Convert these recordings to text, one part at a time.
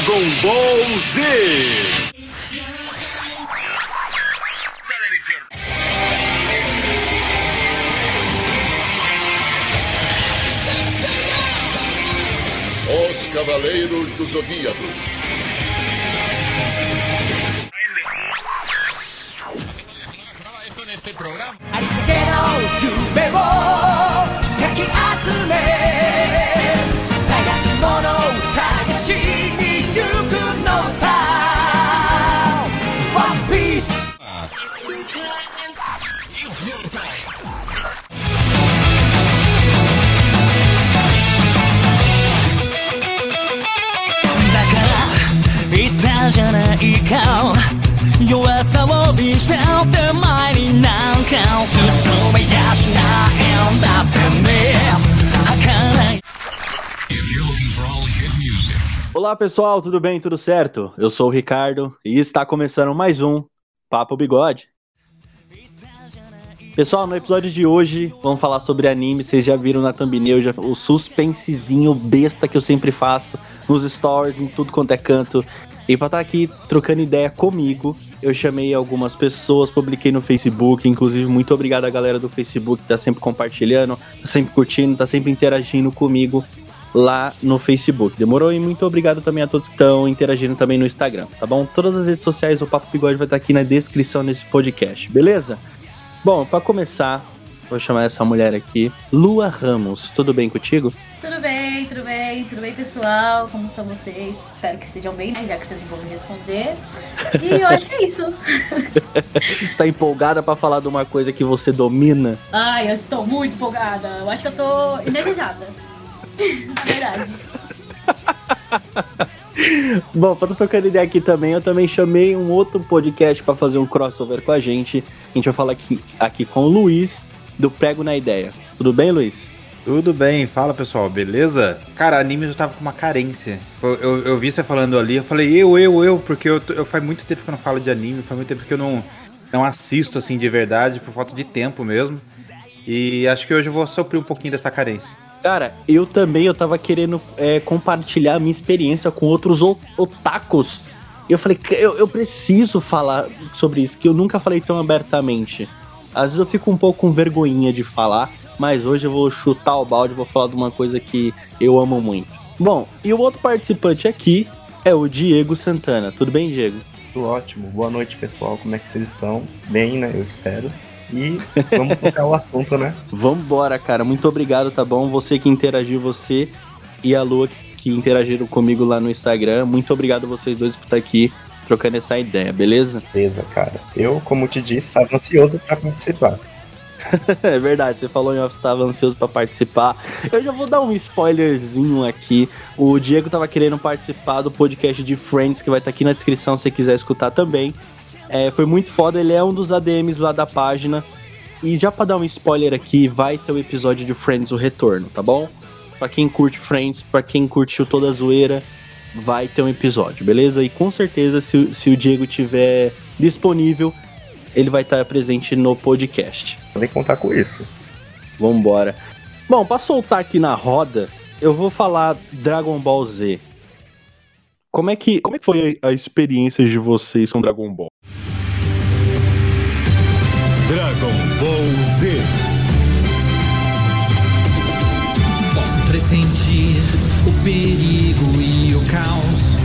Dragon Ball Z. Os Cavaleiros do Zodíaco. Olá pessoal, tudo bem? Tudo certo? Eu sou o Ricardo e está começando mais um Papo Bigode. Pessoal, no episódio de hoje vamos falar sobre anime. Vocês já viram na thumbnail já, o suspensezinho besta que eu sempre faço nos stories, em tudo quanto é canto. E pra estar tá aqui trocando ideia comigo, eu chamei algumas pessoas, publiquei no Facebook. Inclusive, muito obrigado à galera do Facebook que tá sempre compartilhando, tá sempre curtindo, tá sempre interagindo comigo lá no Facebook. Demorou? E muito obrigado também a todos que estão interagindo também no Instagram, tá bom? Todas as redes sociais do Papo Bigode vai estar aqui na descrição desse podcast, beleza? Bom, para começar, vou chamar essa mulher aqui, Lua Ramos. Tudo bem contigo? Tudo bem, tudo bem, tudo bem, pessoal? Como são vocês? Espero que estejam bem, né? Já que vocês vão me responder. E eu acho que é isso. Está empolgada para falar de uma coisa que você domina? Ai, eu estou muito empolgada. Eu acho que eu tô energizada. Na verdade. Bom, para trocando ideia aqui também, eu também chamei um outro podcast para fazer um crossover com a gente. A gente vai falar aqui, aqui com o Luiz, do Prego na Ideia. Tudo bem, Luiz? Tudo bem, fala pessoal, beleza? Cara, anime eu tava com uma carência. Eu, eu, eu, vi você falando ali, eu falei eu, eu, eu, porque eu, eu faz muito tempo que eu não falo de anime, faz muito tempo que eu não, não assisto assim de verdade, por falta de tempo mesmo. E acho que hoje eu vou sofrer um pouquinho dessa carência. Cara, eu também eu tava querendo é, compartilhar a minha experiência com outros otakus. Eu falei, eu, eu preciso falar sobre isso, que eu nunca falei tão abertamente. Às vezes eu fico um pouco com vergonhinha de falar, mas hoje eu vou chutar o balde e vou falar de uma coisa que eu amo muito. Bom, e o outro participante aqui é o Diego Santana. Tudo bem, Diego? Tudo ótimo. Boa noite, pessoal. Como é que vocês estão? Bem, né? Eu espero. E vamos tocar o assunto, né? Vambora, cara. Muito obrigado, tá bom? Você que interagiu, você e a Lua que interagiram comigo lá no Instagram. Muito obrigado a vocês dois por estar aqui trocando essa ideia, beleza? Beleza, cara. Eu, como te disse, estava ansioso para participar. é verdade, você falou em off, estava ansioso para participar. Eu já vou dar um spoilerzinho aqui. O Diego estava querendo participar do podcast de Friends, que vai estar tá aqui na descrição se você quiser escutar também. É, foi muito foda, ele é um dos ADMs lá da página. E já pra dar um spoiler aqui, vai ter o episódio de Friends o Retorno, tá bom? Pra quem curte Friends, pra quem curtiu toda a zoeira, vai ter um episódio, beleza? E com certeza, se, se o Diego tiver disponível, ele vai estar presente no podcast. Podem contar com isso. Vambora. Bom, pra soltar aqui na roda, eu vou falar Dragon Ball Z. Como é que, como é que foi a experiência de vocês com Dragon Ball? Dragon Ball Z. Posso pressentir perigo e o caos.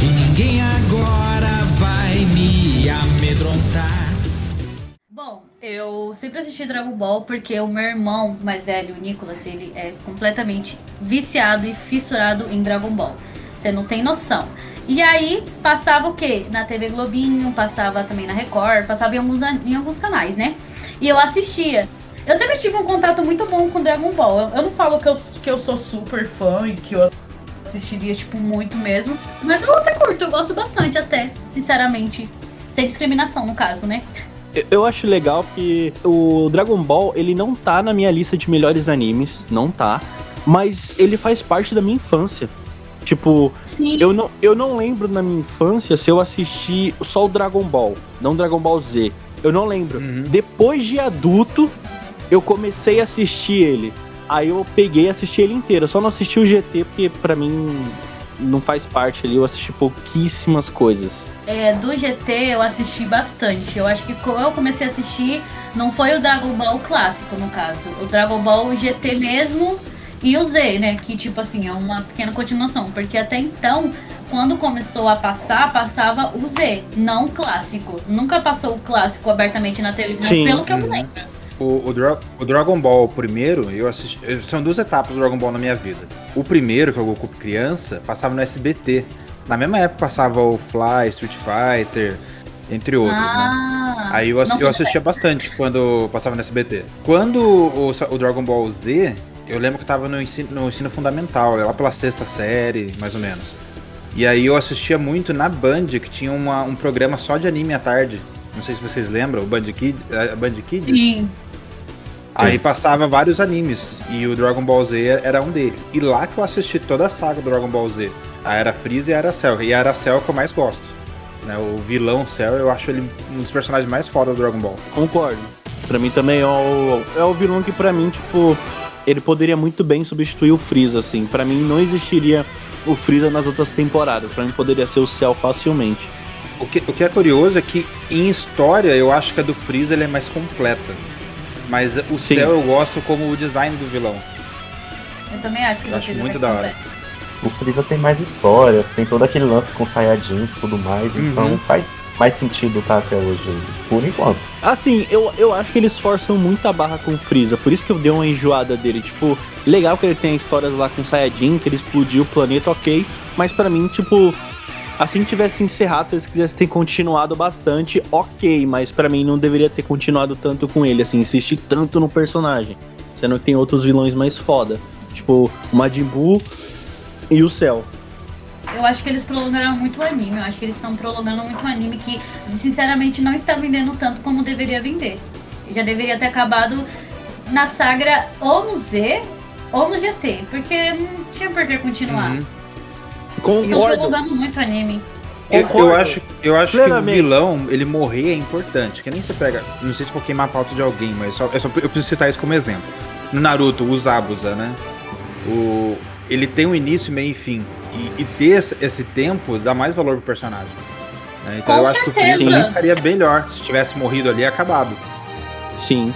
E ninguém agora vai me amedrontar. Bom, eu sempre assisti Dragon Ball porque o meu irmão mais velho, o Nicolas, ele é completamente viciado e fissurado em Dragon Ball. Você não tem noção. E aí passava o quê? Na TV Globinho, passava também na Record, passava em alguns, em alguns canais, né? E eu assistia. Eu sempre tive um contato muito bom com Dragon Ball. Eu, eu não falo que eu, que eu sou super fã e que eu assistiria, tipo, muito mesmo. Mas eu até curto, eu gosto bastante até, sinceramente. Sem discriminação, no caso, né? Eu acho legal que o Dragon Ball, ele não tá na minha lista de melhores animes, não tá. Mas ele faz parte da minha infância. Tipo, Sim. eu não, eu não lembro na minha infância se eu assisti só o Dragon Ball, não Dragon Ball Z. Eu não lembro. Uhum. Depois de adulto, eu comecei a assistir ele. Aí eu peguei e assisti ele inteiro. Eu só não assisti o GT porque pra mim não faz parte ali, eu assisti pouquíssimas coisas. É, do GT eu assisti bastante. Eu acho que quando eu comecei a assistir, não foi o Dragon Ball clássico, no caso. O Dragon Ball GT mesmo e o Z, né? Que, tipo assim, é uma pequena continuação. Porque até então, quando começou a passar, passava o Z, não o clássico. Nunca passou o clássico abertamente na televisão, Sim. pelo que eu me Uhum. lembro. O, o, Dra- o Dragon Ball primeiro, eu assisti. eu- São duas etapas do Dragon Ball na minha vida. O primeiro, que é o Goku criança, passava no SBT. Na mesma época passava o Fly, Street Fighter, entre outros, né? ah, Aí eu, eu assistia bastante quando passava no SBT. Quando o, o Dragon Ball Z, eu lembro que eu tava no ensino, no ensino fundamental, lá pela sexta série, mais ou menos. E aí eu assistia muito na Band, que tinha uma- um programa só de anime à tarde. Não sei se vocês lembram, o Band, Kid, a Band Kids. Sim. Aí passava vários animes e o Dragon Ball Z era um deles. E lá que eu assisti toda a saga do Dragon Ball Z. A Era Freeza e a Era Cell. E a Era Cell que eu mais gosto. Né, o vilão Cell, eu acho ele um dos personagens mais foda do Dragon Ball. Concordo. Pra mim também é o, é o vilão que pra mim, tipo, ele poderia muito bem substituir o Freeza, assim. Pra mim não existiria o Freeza nas outras temporadas. Pra mim poderia ser o Cell facilmente. O que, o que é curioso é que em história eu acho que a do Freeza ele é mais completa. Mas o Sim. Cell eu gosto como o design do vilão. Eu também acho que Eu acho muito da hora. O Freeza tem mais história, tem todo aquele lance com Saiyajins e tudo mais, Uhum. então faz mais sentido tá até hoje, por enquanto. Assim, eu, eu acho que eles forçam muito a barra com o Freeza, por isso que eu dei uma enjoada dele. Tipo, legal que ele tem histórias lá com o Saiyajin, que ele explodiu o planeta, ok. Mas pra mim, tipo, assim que tivesse encerrado, se eles quisessem ter continuado bastante, ok. Mas pra mim não deveria ter continuado tanto com ele, assim, insistir tanto no personagem. Sendo que tem outros vilões mais foda. Tipo, o Majin Buu e o Cell. Eu acho que eles prolongaram muito o anime. Eu acho que eles estão prolongando muito o anime que, sinceramente, não está vendendo tanto como deveria vender. Já deveria ter acabado na saga ou no Z ou no GT, porque não tinha por que continuar. Uhum. Concordo. prolongando muito o anime. Eu, eu acho, eu acho que o vilão, ele morrer é importante. Que nem você pega. Não sei se vou queimar a pauta de alguém, mas só, é só- eu preciso citar isso como exemplo. No Naruto, o Zabuza, né? O, ele tem um início, meio e fim. E, e ter esse, esse tempo dá mais valor pro personagem. né? Então Com eu acho que o certeza. Freeza ficaria melhor se tivesse morrido ali e acabado. Sim,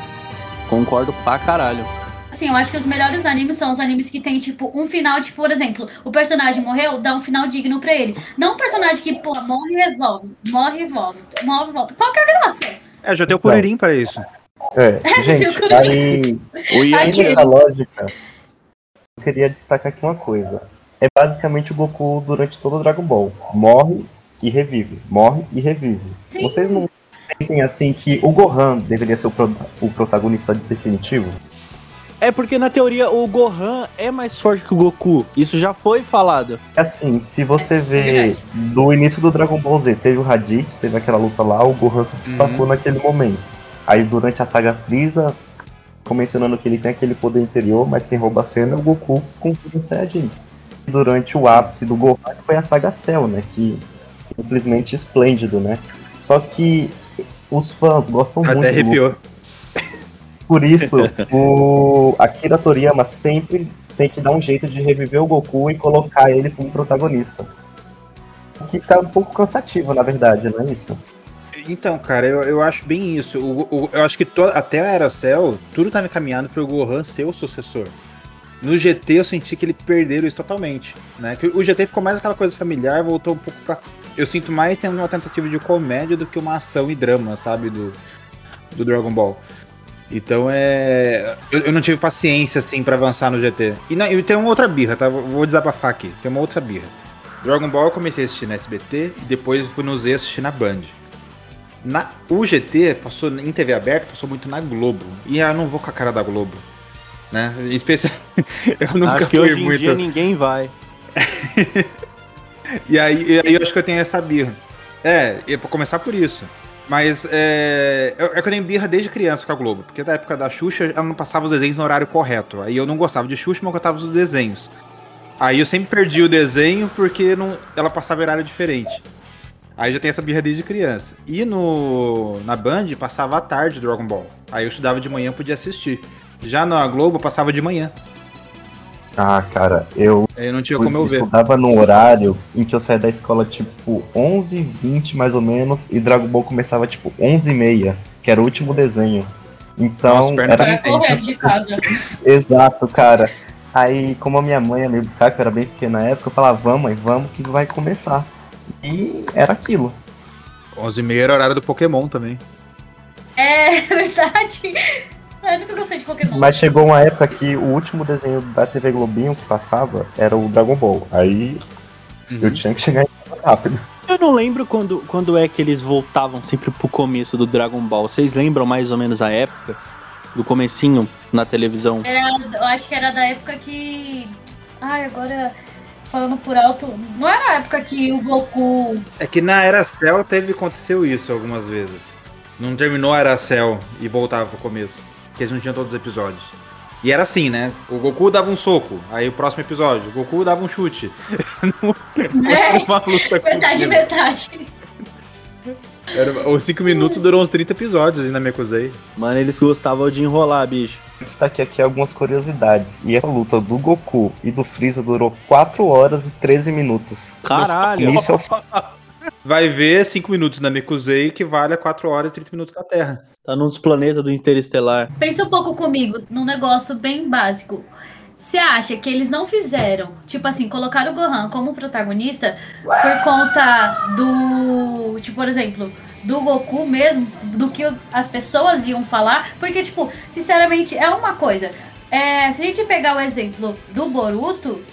concordo pra caralho. Assim, eu acho que os melhores animes são os animes que tem, tipo, um final, tipo, por exemplo, o personagem morreu, dá um final digno pra ele. Não um personagem que, pô, morre e revolve, morre e revolve, morre e volta. Qual que é a graça? É, já tem o Kuririn pra isso. É, gente, aí O. Ainda nessa lógica, eu queria destacar aqui uma coisa. É basicamente o Goku durante todo o Dragon Ball. Morre e revive. Morre e revive. Sim. Vocês não sentem assim que o Gohan deveria ser o, pro- o protagonista definitivo? É porque na teoria o Gohan é mais forte que o Goku. Isso já foi falado. Assim, se você É vê do início do Dragon Ball Z, teve o Raditz, teve aquela luta lá, o Gohan se destacou naquele momento. Aí durante a saga Freeza, ficou mencionando que ele tem aquele poder interior, mas quem rouba a cena é o Goku com o Saiyajin. Durante o ápice do Gohan foi a saga Cell, né? Que simplesmente esplêndido, né? Só que os fãs gostam muito Até do arrepiou. Por isso, o Akira Toriyama sempre tem que dar um jeito de reviver o Goku e colocar ele como protagonista. O que fica um pouco cansativo, na verdade, não é isso? Então, cara, eu, eu acho bem isso. O, o- eu acho que to- até a Era Cell, tudo tá caminhando pro Gohan ser o sucessor. No GT eu senti que ele perderam isso totalmente, né? Que o GT ficou mais aquela coisa familiar, voltou um pouco pra... Eu sinto mais tendo uma tentativa de comédia do que uma ação e drama, sabe? Do, do Dragon Ball. Então é... Eu, eu não tive paciência, assim, pra avançar no GT. E, não, e tem uma outra birra, tá? Vou desabafar aqui. Tem uma outra birra. Dragon Ball eu comecei a assistir na SBT, e depois fui no Z assistir na Band. Na, o GT passou em TV aberta, passou muito na Globo. E eu não vou com a cara da Globo. Né? Em especial, eu nunca Acho que hoje em muito. dia ninguém vai. E aí, e aí eu acho que eu tenho essa birra. É, e pra começar por isso. Mas é, eu- é eu tenho birra desde criança com a Globo. Porque da época da Xuxa, ela não passava os desenhos no horário correto. Aí eu não gostava de Xuxa, mas eu gostava dos desenhos. Aí eu sempre perdi o desenho porque não, ela passava horário diferente. Aí já tem essa birra desde criança. E no na Band passava à tarde Dragon Ball. Aí eu estudava de manhã podia assistir. Já na Globo passava de manhã. Ah, cara, eu Eu não tinha como eu ver. estudava num horário em que eu saía da escola tipo 11h20 mais ou menos e Dragon Ball começava tipo 11h30, que era o último desenho. Então, Nossa, perna era Pra correr de casa. exato, cara. Aí, como a minha mãe ia me buscar, que eu era bem pequena na época, eu falava, vamos, mãe, vamos que vai começar. E era aquilo. 11h30 era horário do Pokémon também. É verdade. Eu nunca gostei de Pokémon. Mas chegou uma época que o último desenho da TV Globinho que passava era o Dragon Ball. Aí eu tinha que chegar em casa rápido. Eu não lembro quando, quando é que eles voltavam sempre pro começo do Dragon Ball. Vocês lembram mais ou menos a época? Do comecinho na televisão? Era, eu acho que era da época que. Ai, agora falando por alto. Não era a época que o Goku. É que na Era Cell teve aconteceu isso algumas vezes. Não terminou a Era Cell e voltava pro começo. Porque eles não tinham todos os episódios. E era assim, né? O Goku dava um soco, aí o próximo episódio, o Goku dava um chute. É, contínua. verdade. Era, os 5 minutos durou uns 30 episódios ainda me acusei. Mano, eles gostavam de enrolar, bicho. Destaque aqui algumas curiosidades. E essa luta do Goku e do Freeza durou 4 horas e 13 minutos. Caralho! Início Vai ver 5 minutos na Mekuzei que vale a 4 horas e 30 minutos da Terra. Tá num dos planetas do Interestelar. Pensa um pouco comigo num negócio bem básico. Você acha que eles não fizeram, tipo assim, colocaram o Gohan como protagonista por conta do, tipo, por exemplo, do Goku mesmo, do que as pessoas iam falar? Porque, tipo, sinceramente, é uma coisa. É, se a gente pegar o exemplo do Boruto,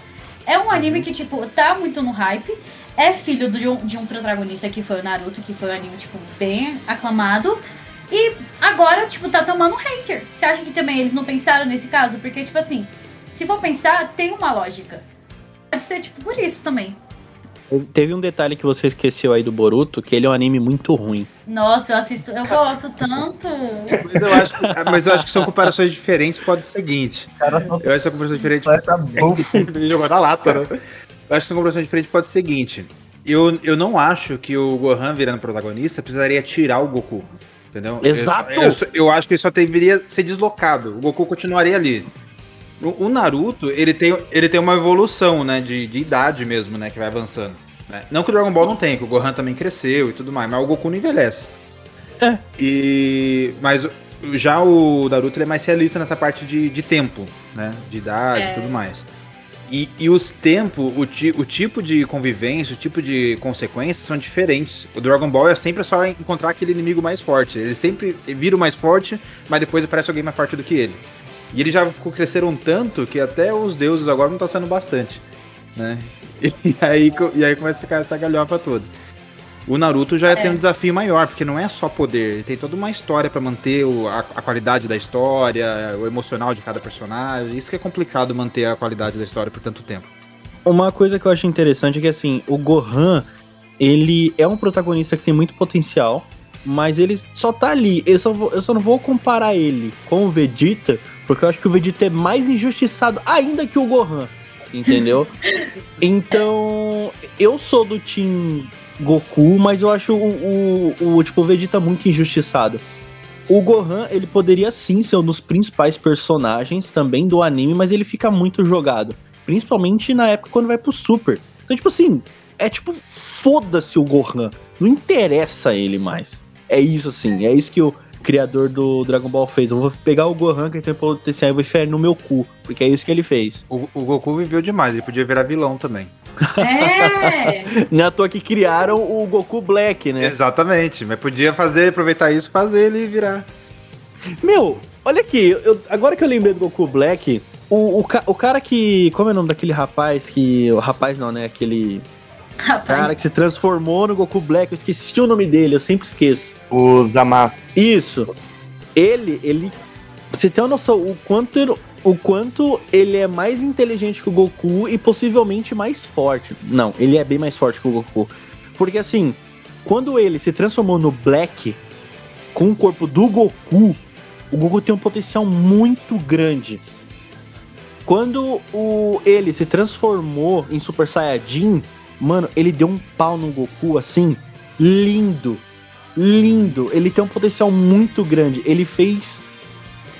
é um anime que, tipo, tá muito no hype. É filho de um, de um protagonista que foi o Naruto, que foi um anime, tipo, bem aclamado. E agora, tipo, tá tomando hater. Você acha que também eles não pensaram nesse caso? Porque, tipo assim, se for pensar, tem uma lógica. Pode ser, tipo, por isso também. Teve um detalhe que você esqueceu aí do Boruto, que ele é um anime muito ruim. Nossa, eu assisto, eu gosto tanto. Mas eu acho que, mas eu acho que são comparações diferentes por causa do seguinte. cara Eu acho que são comparações diferentes essa. Ele jogou na lata, né? Eu acho que são comparações diferentes pode ser o seguinte. Eu, eu não acho que o Gohan virando protagonista precisaria tirar o Goku. Entendeu? Exato! Eu, eu, eu acho que ele só deveria ser deslocado. O Goku continuaria ali. O, o Naruto, ele tem, ele tem uma evolução, né? De, de idade mesmo, né? Que vai avançando. né? Não que o Dragon Ball não tem, que o Gohan também cresceu e tudo mais, mas o Goku não envelhece. É. E. Mas já o Naruto ele é mais realista nessa parte de, de tempo, né? De idade e É. tudo mais. E, e os tempos, o, ti- o tipo de convivência, o tipo de consequências são diferentes. O Dragon Ball é sempre só encontrar aquele inimigo mais forte. Ele sempre vira o mais forte, mas depois aparece alguém mais forte do que ele. E eles já cresceram tanto que até os deuses agora não tá sendo bastante, né? E aí, e aí começa a ficar essa galhofa toda. O Naruto já tem um desafio maior, porque não é só poder, ele tem toda uma história pra manter o- a, a qualidade da história, o emocional de cada personagem. Isso que é complicado manter a qualidade da história por tanto tempo. Uma coisa que eu acho interessante é que assim, o Gohan, ele é um protagonista que tem muito potencial, mas ele só tá ali. Eu só, vou- eu só não vou comparar ele com o Vegeta, porque eu acho que o Vegeta é mais injustiçado ainda que o Gohan. Entendeu? então, eu sou do Team Goku, mas eu acho o, o, o, tipo, o Vegeta muito injustiçado. O Gohan, ele poderia sim ser um dos principais personagens também do anime, mas ele fica muito jogado. Principalmente na época quando vai pro Super. Então, tipo assim, é tipo, foda-se o Gohan. Não interessa ele mais. É isso assim, é isso que o criador do Dragon Ball fez. Eu vou pegar o Gohan que tem potencial e vou enfiar ele no meu cu. Porque é isso que ele fez. O, o Goku viveu demais, ele podia virar vilão também. É. Não é à toa que criaram o Goku Black, né? Exatamente, mas podia fazer, aproveitar isso, fazer ele virar. Meu, olha aqui, eu- agora que eu lembrei do Goku Black, o, o, o cara que. Como é o nome daquele rapaz que. O rapaz não, né? Aquele Rapaz, cara que se transformou no Goku Black, eu esqueci o nome dele, eu sempre esqueço. O Zamasu. Isso. Ele, ele. Você tem uma noção o quanto, ele- o quanto ele é mais inteligente que o Goku e possivelmente mais forte. Não, ele é bem mais forte que o Goku. Porque assim, quando ele se transformou no Black com o corpo do Goku, o Goku tem um potencial muito grande. Quando o, ele se transformou em Super Saiyajin, mano, ele deu um pau no Goku assim, lindo lindo. Ele tem um potencial muito grande. Ele fez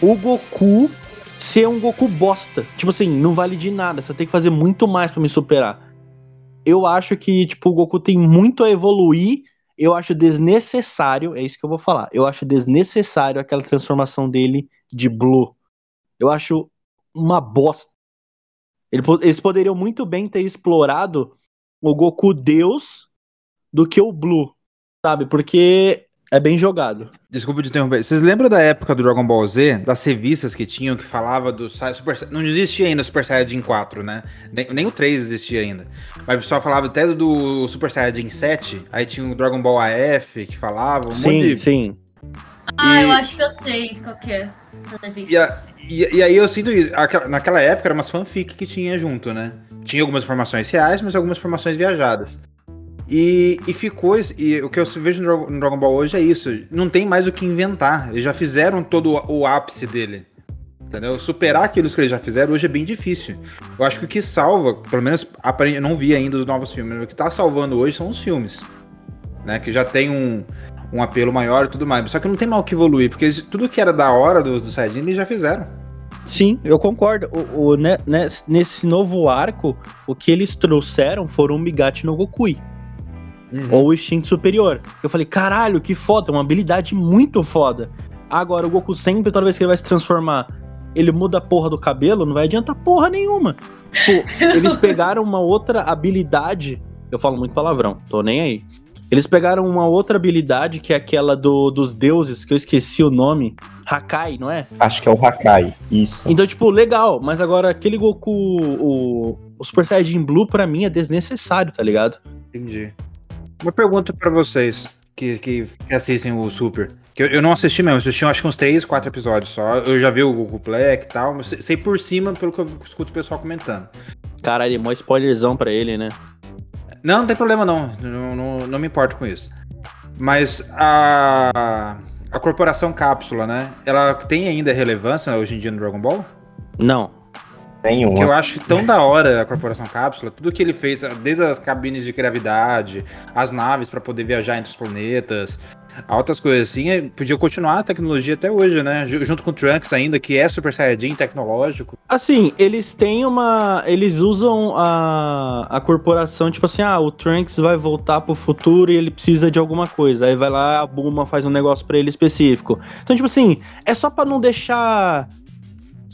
o Goku ser um Goku bosta. Tipo assim, não vale de nada. Você tem que fazer muito mais pra me superar. Eu acho que, tipo, o Goku tem muito a evoluir. Eu acho desnecessário, é isso que eu vou falar. Eu acho desnecessário aquela transformação dele de Blue. Eu acho uma bosta. Eles poderiam muito bem ter explorado o Goku Deus do que o Blue, sabe? Porque é bem jogado. Desculpa de interromper. Vocês lembram da época do Dragon Ball Z? Das revistas que tinham que falava do Super Não existia ainda o Super Saiyajin 4, né? Nem, nem o 3 existia ainda. Mas o pessoal falava até do Super Saiyajin 7. Aí tinha o Dragon Ball AF que falava. Um sim, monte de. sim. Ah, E- eu acho que eu sei qual que é. E, a- e- e aí eu sinto isso. Aquela- naquela época era umas fanfic que tinha junto, né? Tinha algumas informações reais, mas algumas informações viajadas. E, e ficou. E o que eu vejo no Dragon- Ball hoje é isso. Não tem mais o que inventar. Eles já fizeram todo o, ápice dele. Entendeu? Superar aquilo que eles já fizeram hoje é bem difícil. Eu acho que o que salva, pelo menos eu não vi ainda os novos filmes, o que tá salvando hoje são os filmes. Né? Que já tem um, um apelo maior e tudo mais. Só que não tem mal que evoluir, porque eles- tudo que era da hora do, do Saiyajin eles já fizeram. Sim, eu concordo. O, o- ne- nes- nesse novo arco, o que eles trouxeram foram o Migate no Gokui. Ou o instinto superior. Eu falei, caralho, que foda, uma habilidade muito foda. Agora, o Goku sempre, toda vez que ele vai se transformar, ele muda a porra do cabelo, não vai adiantar porra nenhuma. Tipo, eles pegaram uma outra habilidade. Eu falo muito palavrão, tô nem aí. Eles pegaram uma outra habilidade, que é aquela do, dos deuses, que eu esqueci o nome. Hakai, não é? Acho que é o Hakai. Isso. Então, tipo, legal, mas agora aquele Goku, o, o Super Saiyajin Blue, pra mim é desnecessário, tá ligado? Entendi. Uma pergunta pra vocês que, que, assistem o Super. Que eu, eu não assisti mesmo, assisti acho que uns 3, 4 episódios só. Eu já vi o Goku Black e tal, mas sei- sei por cima pelo que eu escuto o pessoal comentando. Caralho, mó spoilerzão pra ele, né? Não, não tem problema não. Não, não, não me importo com isso. Mas a, a corporação cápsula, né? Ela tem ainda relevância hoje em dia no Dragon Ball? Não. Tem Que eu acho tão da hora a Corporação Cápsula, tudo que ele fez, desde as cabines de gravidade, as naves pra poder viajar entre os planetas, altas coisas assim, podia continuar a tecnologia até hoje, né? Ju- Junto com o Trunks ainda, que é Super Saiyajin tecnológico. Assim, eles têm uma. Eles usam a, a corporação, tipo assim, ah, o Trunks vai voltar pro futuro e ele precisa de alguma coisa. Aí vai lá, a Bulma faz um negócio pra ele específico. Então, tipo assim, é só pra não deixar.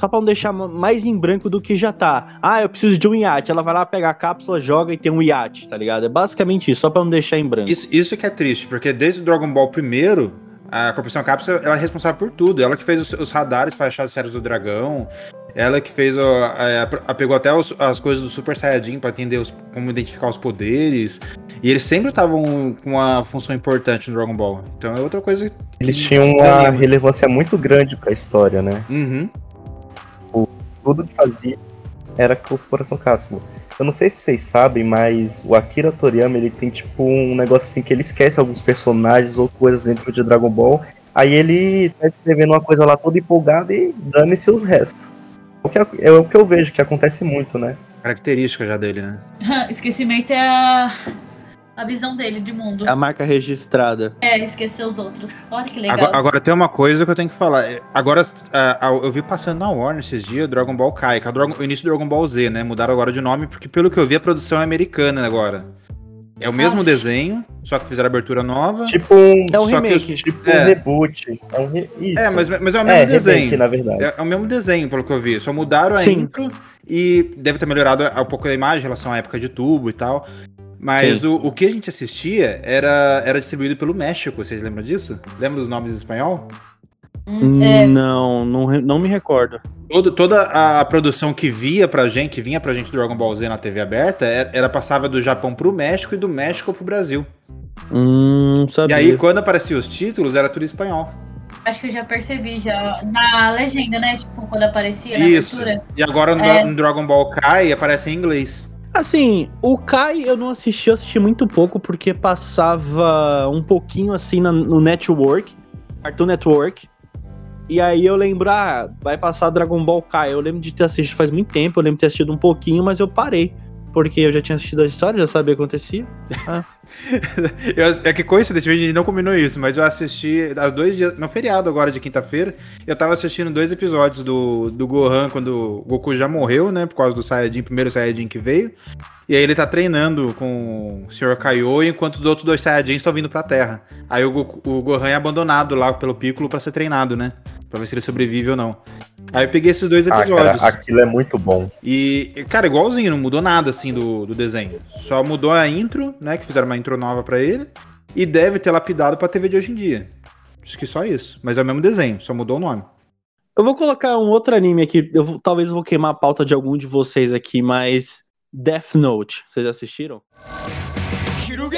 Só pra não deixar ma- mais em branco do que já tá. Ah, eu preciso de um iate. Ela vai lá, pega a cápsula, joga e tem um iate, tá ligado? É basicamente isso, só pra não deixar em branco. Isso, isso que é triste, porque desde o Dragon Ball primeiro, a Corporação Cápsula ela é responsável por tudo. Ela que fez os, os radares para achar as esferas do dragão, ela que fez, o- a, a- pegou até os- as coisas do Super Saiyajin pra entender os- como identificar os poderes. E eles sempre estavam com uma função importante no Dragon Ball. Então é outra coisa que. Eles tinham uma relevância muito grande pra história, né? Uhum. Tudo que fazia era Corporação Cápsula. Eu não sei se vocês sabem, mas o Akira Toriyama ele tem tipo um negócio assim que ele esquece alguns personagens ou coisas dentro de Dragon Ball. Aí ele tá escrevendo uma coisa lá toda empolgada e dane-se os restos. É o, que, é o que eu vejo que acontece muito, né? Característica já dele, né? Esquecimento é a, a visão dele de mundo. A marca registrada. É, esquecer os outros. Olha que legal. Agora, agora tem uma coisa que eu tenho que falar. É, Agora, ah, eu vi passando na Warner esses dias Dragon Ball Kai, que é o, Dragon- o início do Dragon Ball Z, né? Mudaram agora de nome, porque pelo que eu vi, a produção é americana agora. É o mesmo Nossa. desenho, só que fizeram abertura nova. Tipo um, É um Só que remake. os- tipo é. um reboot. É, um re... É, mas, mas é o é, mesmo remake, desenho. na verdade. É, é o mesmo desenho, pelo que eu vi. Só mudaram a Sim. intro e deve ter melhorado um pouco a imagem em relação à época de tubo e tal. Mas o, o que a gente assistia era, era distribuído pelo México, vocês lembram disso? Lembra dos nomes em espanhol? Hum, é, Não, não, não me recordo. Todo, toda a, produção que via pra gente, que vinha pra gente do Dragon Ball Z na TV aberta, era, era passava do Japão pro México e do México pro Brasil. Hum, E sabia. aí, quando apareciam os títulos, era tudo em espanhol. acho que eu já percebi já na legenda, né? Tipo, quando aparecia na Isso. abertura. E agora no, É. no Dragon Ball Kai aparece em inglês. Assim, o Kai eu não assisti, eu assisti muito pouco porque passava um pouquinho assim no Network, Cartoon Network. E aí eu lembro, ah, vai passar Dragon Ball Kai. Eu lembro de ter assistido faz muito tempo, eu lembro de ter assistido um pouquinho, mas eu parei. Porque eu já tinha assistido a história, já sabia o que acontecia. Eu- é que coincidentemente a gente não combinou isso, mas eu assisti há dois dias, no feriado agora de quinta-feira, eu tava assistindo dois episódios do, do Gohan quando o Goku já morreu, né, por causa do Saiyajin, primeiro Saiyajin que veio, e aí ele tá treinando com o Sr. Kaiô, enquanto os outros dois Saiyajins estão vindo pra Terra. Aí o, Goku- o Gohan é abandonado lá pelo Piccolo pra ser treinado, né, pra ver se ele sobrevive ou não. Aí eu peguei esses dois Ah, episódios. cara, aquilo é muito bom. E, cara, igualzinho, não mudou nada assim do, do desenho. Só mudou a intro, né? Que fizeram uma intro nova pra ele. E deve ter lapidado pra TV de hoje em dia. Acho que só isso. Mas é o mesmo desenho, só mudou o nome. Eu vou colocar um outro anime aqui. Eu talvez eu vou queimar a pauta de algum de vocês aqui, mas. Death Note. Vocês assistiram? 広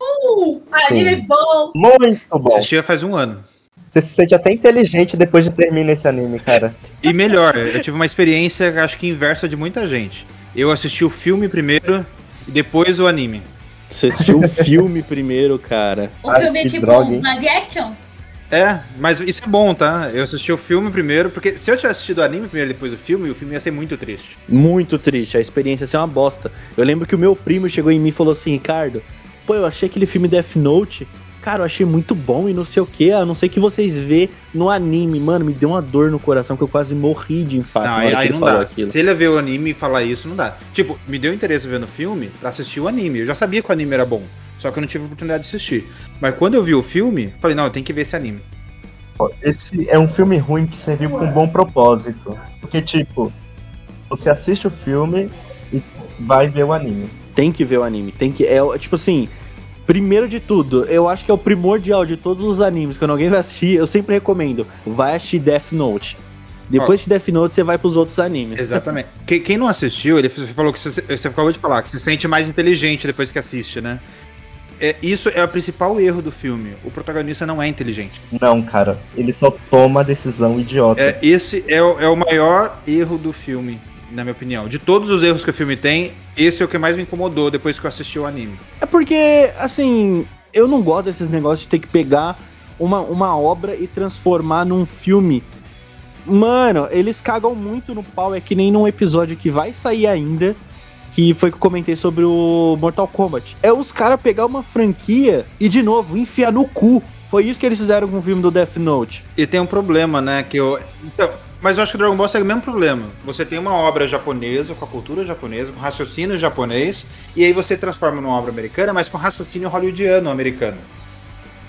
Uh, anime Sim. bom! Muito bom. Assistia faz um ano. Você se sente até inteligente depois de terminar esse anime, cara. E melhor, eu tive uma experiência, acho que inversa de muita gente. Eu assisti o filme primeiro e depois o anime. Você assistiu o filme primeiro, cara. O Ai, filme é tipo droga, live action? É, mas isso é bom, tá? Eu assisti o filme primeiro, porque se eu tivesse assistido o anime primeiro e depois o filme, o filme ia ser muito triste. Muito triste. A experiência ia ser uma bosta. Eu lembro que o meu primo chegou em mim e falou assim: Ricardo, pô, eu achei aquele filme Death Note. Cara, eu achei muito bom e não sei o que, a não ser que vocês vê no anime. Mano, me deu uma dor no coração que eu quase morri de infarto. Não, aí, aí não dá. aquilo. Se ele ver o anime e falar isso, não dá. Tipo, me deu interesse ver no filme pra assistir o anime. Eu já sabia que o anime era bom. Só que eu não tive oportunidade de assistir. Mas quando eu vi o filme, falei, não, eu tenho que ver esse anime. Ó, Esse é um filme ruim que serviu com um bom propósito. Porque, tipo, você assiste o filme e vai ver o anime. Tem que ver o anime. Tem que. É, tipo assim. Primeiro de tudo, eu acho que é o primordial de todos os animes. Quando alguém vai assistir, eu sempre recomendo. Vai assistir Death Note. Depois de Death Note, você vai pros outros animes. Exatamente. quem, quem não assistiu, ele falou que você, você acabou de falar, que se sente mais inteligente depois que assiste, né? É, isso é o principal erro do filme. O protagonista não é inteligente. Não, cara, ele só toma a decisão idiota. É, esse é o, é o maior erro do filme, na minha opinião. De todos os erros que o filme tem, esse é o que mais me incomodou depois que eu assisti o anime. É porque, assim, eu não gosto desses negócios de ter que pegar uma, uma obra e transformar num filme. Mano, eles cagam muito no pau. É que nem num episódio que vai sair ainda, que foi que eu comentei sobre o Mortal Kombat. É os caras pegar uma franquia e, de novo, enfiar no cu. Foi isso que eles fizeram com o filme do Death Note. E tem um problema, né? Que eu. Então, mas eu acho que o Dragon Ball segue o mesmo problema. Você tem uma obra japonesa, com a cultura japonesa, com raciocínio japonês, e aí você transforma numa obra americana, mas com raciocínio hollywoodiano americano.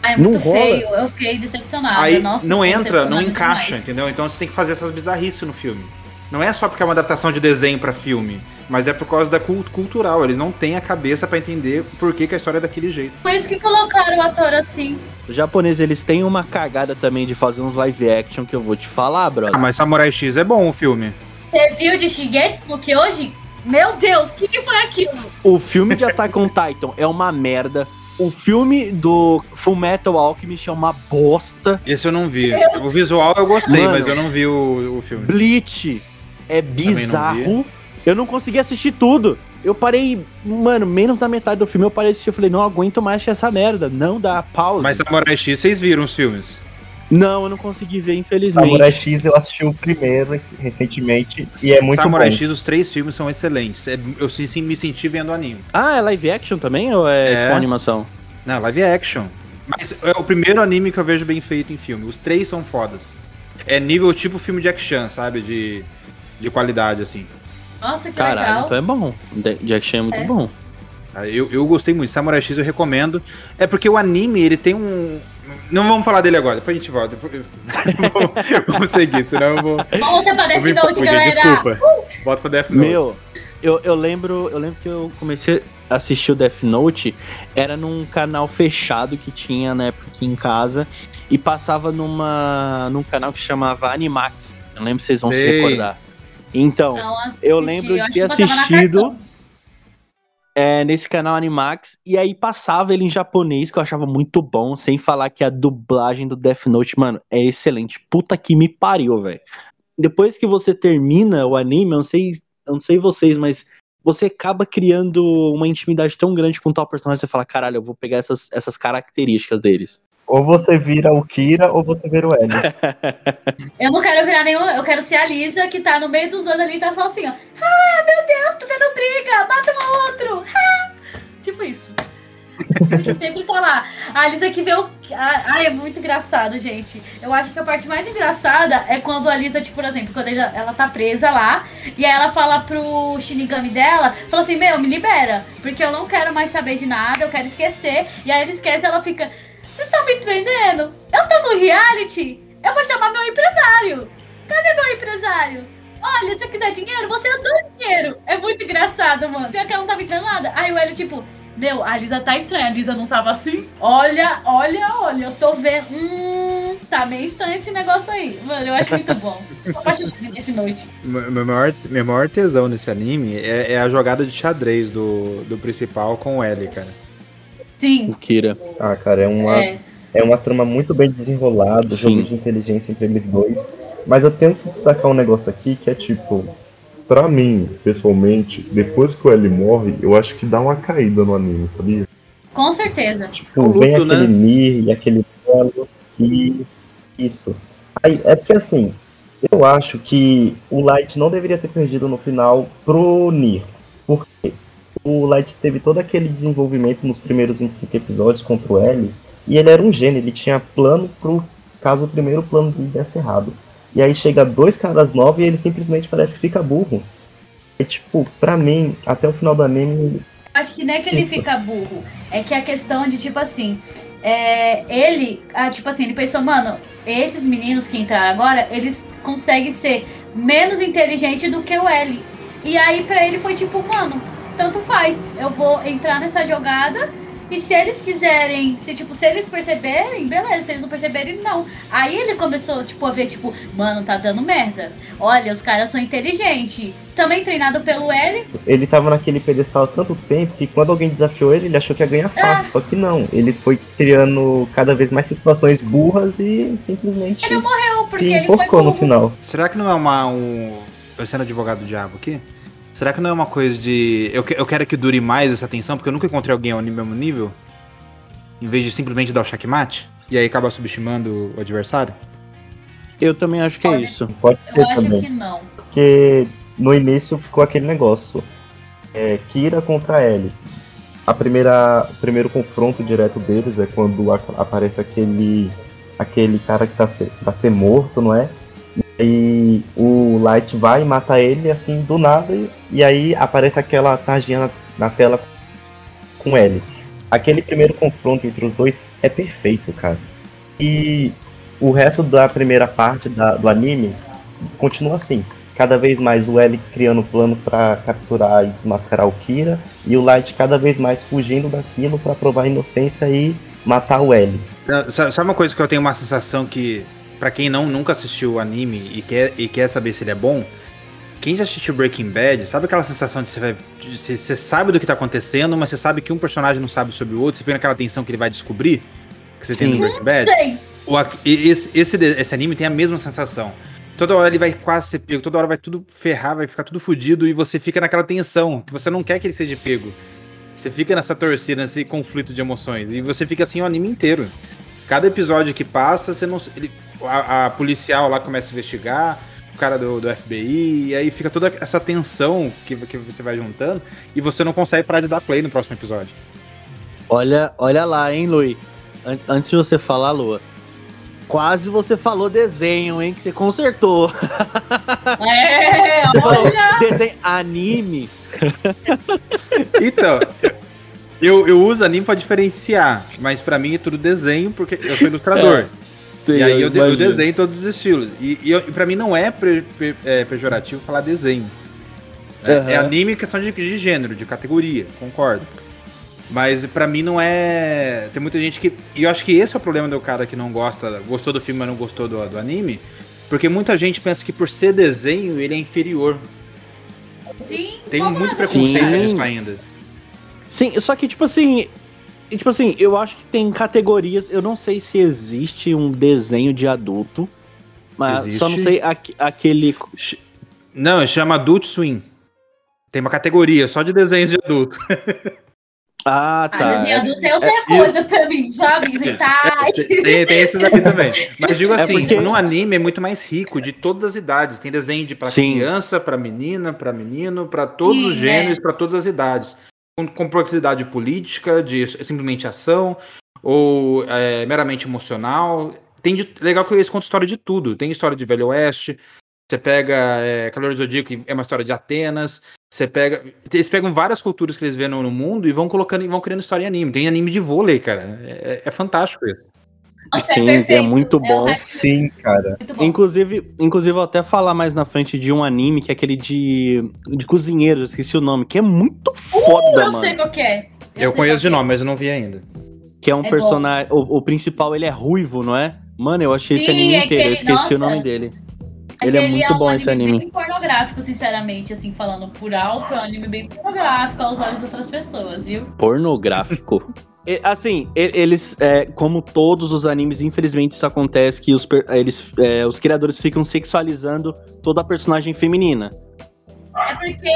Ah, é Não muito rola. feio. Eu fiquei decepcionada. aí Nossa, não entra, não encaixa, demais. entendeu? Então você tem que fazer essas bizarrices no filme. Não é só porque é uma adaptação de desenho pra filme, mas é por causa da cult cultural. Eles não têm a cabeça pra entender por que, que a história é daquele jeito. Por isso que colocaram o ator assim. Os japoneses, eles têm uma cagada também de fazer uns live action que eu vou te falar, Ah, brother. mas Samurai X é bom o filme. Você viu de Shigetsu que hoje? Meu Deus, o que, que foi aquilo? O filme de Attack on Titan é uma merda. O filme do Full Metal Alchemist é uma bosta. Esse eu não vi. O visual eu gostei, Mano. mas eu não vi o, o filme. Bleach é não bizarro. Eu não consegui assistir tudo. Eu parei, mano, menos da metade do filme eu parei de assistir. Eu falei, não aguento mais essa merda. Não dá pausa. Mas Samurai X, vocês viram os filmes? Não, eu não consegui ver, infelizmente. Samurai X eu assisti o primeiro recentemente e é muito Samurai bom. X, os três filmes são excelentes. É- eu me senti vendo anime. Ah, é live action também ou é, É. tipo animação? Não, live action. Mas é o primeiro anime que eu vejo bem feito em filme. Os três são fodas. É nível tipo filme de action, sabe? De, de qualidade, assim. Nossa, que Caralho, legal. então é bom. Jack Chan é muito É. bom. Ah, Eu, eu gostei muito. Samurai X eu recomendo. É porque o anime, ele tem um. Não vamos falar dele agora, depois a gente volta. Depois- vamos, seguir, senão eu vou. Vamos ser pra Death Note, galera. Desculpa. Bota pra Death Note. Meu, eu, eu lembro, eu lembro que eu comecei a assistir o Death Note, era num canal fechado que tinha na época aqui em casa e passava numa num canal que chamava Animax. Eu lembro se vocês vão se Sei. recordar. Então, Não assisti, eu lembro de acho ter assistido. É, nesse canal Animax, e aí passava ele em japonês, que eu achava muito bom, sem falar que a dublagem do Death Note, mano, é excelente. Puta que me pariu, velho. Depois que você termina o anime, eu não sei, eu não sei vocês, mas você acaba criando uma intimidade tão grande com tal personagem, você fala, caralho, eu vou pegar essas, essas características deles. Ou você vira o Kira ou você vira o L. Eu não quero virar nenhum. Eu quero ser a Lisa que tá no meio dos dois ali e tá só assim, ó. Ah, meu Deus, tá tendo briga! Mata um outro! Ah! Tipo isso. Que sempre tá lá. A Lisa que vê o. Ai, é muito engraçado, gente. Eu acho que a parte mais engraçada é quando a Lisa, tipo, por exemplo, quando ela, ela tá presa lá, e aí ela fala pro Shinigami dela, fala assim, meu, me libera, porque eu não quero mais saber de nada, eu quero esquecer. E aí ele esquece ela fica, vocês estão me entendendo? Eu tô no reality, eu vou chamar meu empresário. Cadê meu empresário? Olha, se você quiser dinheiro, você dá dinheiro. É muito engraçado, mano. Pior que ela não tava entendendo nada. Aí o Hélio, tipo, meu, a Lisa tá estranha. A Lisa não tava assim? Olha, olha, olha. Eu tô vendo. Hum, tá meio estranho esse negócio aí. Mano, eu acho muito bom. Tô apaixonada noite. Meu maior, meu maior tesão nesse anime é, é a jogada de xadrez do, do principal com o L, cara. Sim, O Kira. Ah, cara, é uma, é. é uma trama muito bem desenrolada, jogo de inteligência entre eles dois. Mas eu tenho que destacar um negócio aqui que é tipo, pra mim, pessoalmente, depois que o L morre, eu acho que dá uma caída no anime, sabia? Com certeza. Tipo, o luto, vem aquele né? Mir e aquele duelo e isso. Aí, é porque assim, eu acho que o Light não deveria ter perdido no final pro Nir. Porque o Light teve todo aquele desenvolvimento nos primeiros 25 episódios contra o L. E ele era um gênio, ele tinha plano pro caso o primeiro plano dele desse errado. E aí chega dois caras novos e ele simplesmente parece que fica burro. E tipo, pra mim, até o final do anime, Acho que não é que ele Isso. fica burro. É que a questão de, tipo assim, é, ele, ah, tipo assim, ele pensou, mano, esses meninos que entraram agora, eles conseguem ser menos inteligentes do que o L. E aí pra ele foi tipo, mano, tanto faz. Eu vou entrar nessa jogada. E se eles quiserem, se tipo, se eles perceberem, beleza, se eles não perceberem, não. Aí ele começou, tipo, a ver, tipo, mano, tá dando merda. Olha, os caras são inteligentes. Também treinado pelo L, ele tava naquele pedestal há tanto tempo que quando alguém desafiou ele, ele achou que ia ganhar fácil. Só que não, ele foi criando cada vez mais situações burras e simplesmente ele morreu, porque se ele foi no final. Será que não é uma. Um... Eu sendo advogado do diabo aqui? Será que não é uma coisa de. Eu, que- eu quero que dure mais essa tensão, porque eu nunca encontrei alguém ao mesmo nível? Em vez de simplesmente dar o checkmate? E aí acaba subestimando o adversário? Eu também acho que é isso. Pode ser Eu acho também. que não. Porque no início ficou aquele negócio. É, Kira contra Ellie. A primeira, o primeiro confronto direto deles é quando a- aparece aquele aquele cara que tá ser, pra ser morto, não é? E o Light vai e mata ele assim do nada e, e aí aparece aquela tarjinha na, na tela com ele. Aquele primeiro confronto entre os dois é perfeito, cara. E o resto da primeira parte da- do anime continua assim. Cada vez mais o L criando planos pra capturar e desmascarar o Kira, e o Light cada vez mais fugindo daquilo pra provar a inocência e matar o L. Sabe uma coisa que eu tenho uma sensação que, pra quem não nunca assistiu o anime e quer, e quer saber se ele é bom, quem já assistiu Breaking Bad, sabe aquela sensação de você, você, sabe do que tá acontecendo, mas você sabe que um personagem não sabe sobre o outro, você fica naquela tensão que ele vai descobrir, que você tem no Sim. Breaking Bad? Sei. O, esse, esse, esse anime tem a mesma sensação. Toda hora ele vai quase ser pego, toda hora vai tudo ferrar, vai ficar tudo fudido e você fica naquela tensão, que você não quer que ele seja pego. Você fica nessa torcida, nesse conflito de emoções. E você fica assim o anime inteiro. Cada episódio que passa, você não. ele- a, a policial lá começa a investigar, o cara do, do FBI, e aí fica toda essa tensão que, que você vai juntando, e você não consegue parar de dar play no próximo episódio. Olha, olha lá, hein, Lui. An- antes de você falar, Lua. Quase você falou desenho, hein? Que você consertou. É, Você olha. desenho anime. Então, eu, eu uso anime pra diferenciar, mas pra mim é tudo desenho, porque eu sou ilustrador. E aí eu, eu desenho todos os estilos. E, e, eu- e pra mim não é, pre- pre- é pejorativo falar desenho. É, Aham. é anime em questão de, de gênero, de categoria, concordo. Mas pra mim não é. Tem muita gente que. E eu acho que esse é o problema do cara que não gosta, gostou do filme, mas não gostou do, do anime. Porque muita gente pensa que por ser desenho ele é inferior. Sim, Tem muito preconceito Sim. disso ainda. Sim, só que, tipo assim. E, Tipo assim, eu acho que tem categorias. Eu não sei se existe um desenho de adulto. Mas Existe. só não sei aque- aquele. Não, chama Adult Swim. Tem uma categoria só de desenhos de adulto. Ah, Ah, tá. desenho adulto é outra é, coisa pra mim, sabe? Hentai. tem, tem esses aqui também. Mas digo É assim, porque- no anime é muito mais rico de todas as idades. Tem desenho de pra Sim. criança, pra menina, pra menino, pra todos Sim, os gêneros, pra todas as idades. Com complexidade política, de simplesmente ação, ou é, meramente emocional. Tem de, legal que eles contam história de tudo. Tem história de Velho Oeste. Você pega é, Calor Zodíaco, que é uma história de Atenas. Você pega. Eles pegam várias culturas que eles vêem no, mundo e vão colocando e vão criando história em anime. Tem anime de vôlei, cara. É, é fantástico isso. Nossa, Sim, é perfeito. é muito o bom. resto Sim, cara. muito bom. Inclusive, inclusive, eu vou até falar mais na frente de um anime que é aquele de, de cozinheiro, eu esqueci o nome, que é muito foda, Uh, eu mano. sei qual que é. Eu, sei conheço de qual nome, mas eu não vi ainda. Que é um É personagem. O, o principal, ele é ruivo, não é? Mano, eu achei esse Sim, anime é inteiro, eu aquele- esqueci o nossa. nome dele. Ele é muito um bom esse anime. bem pornográfico, sinceramente, assim, falando por alto, é um anime bem pornográfico aos olhos de outras pessoas, viu? Pornográfico. Assim, eles, é, como todos os animes, infelizmente isso acontece que os, eles, é, os criadores ficam sexualizando toda a personagem feminina. É porque,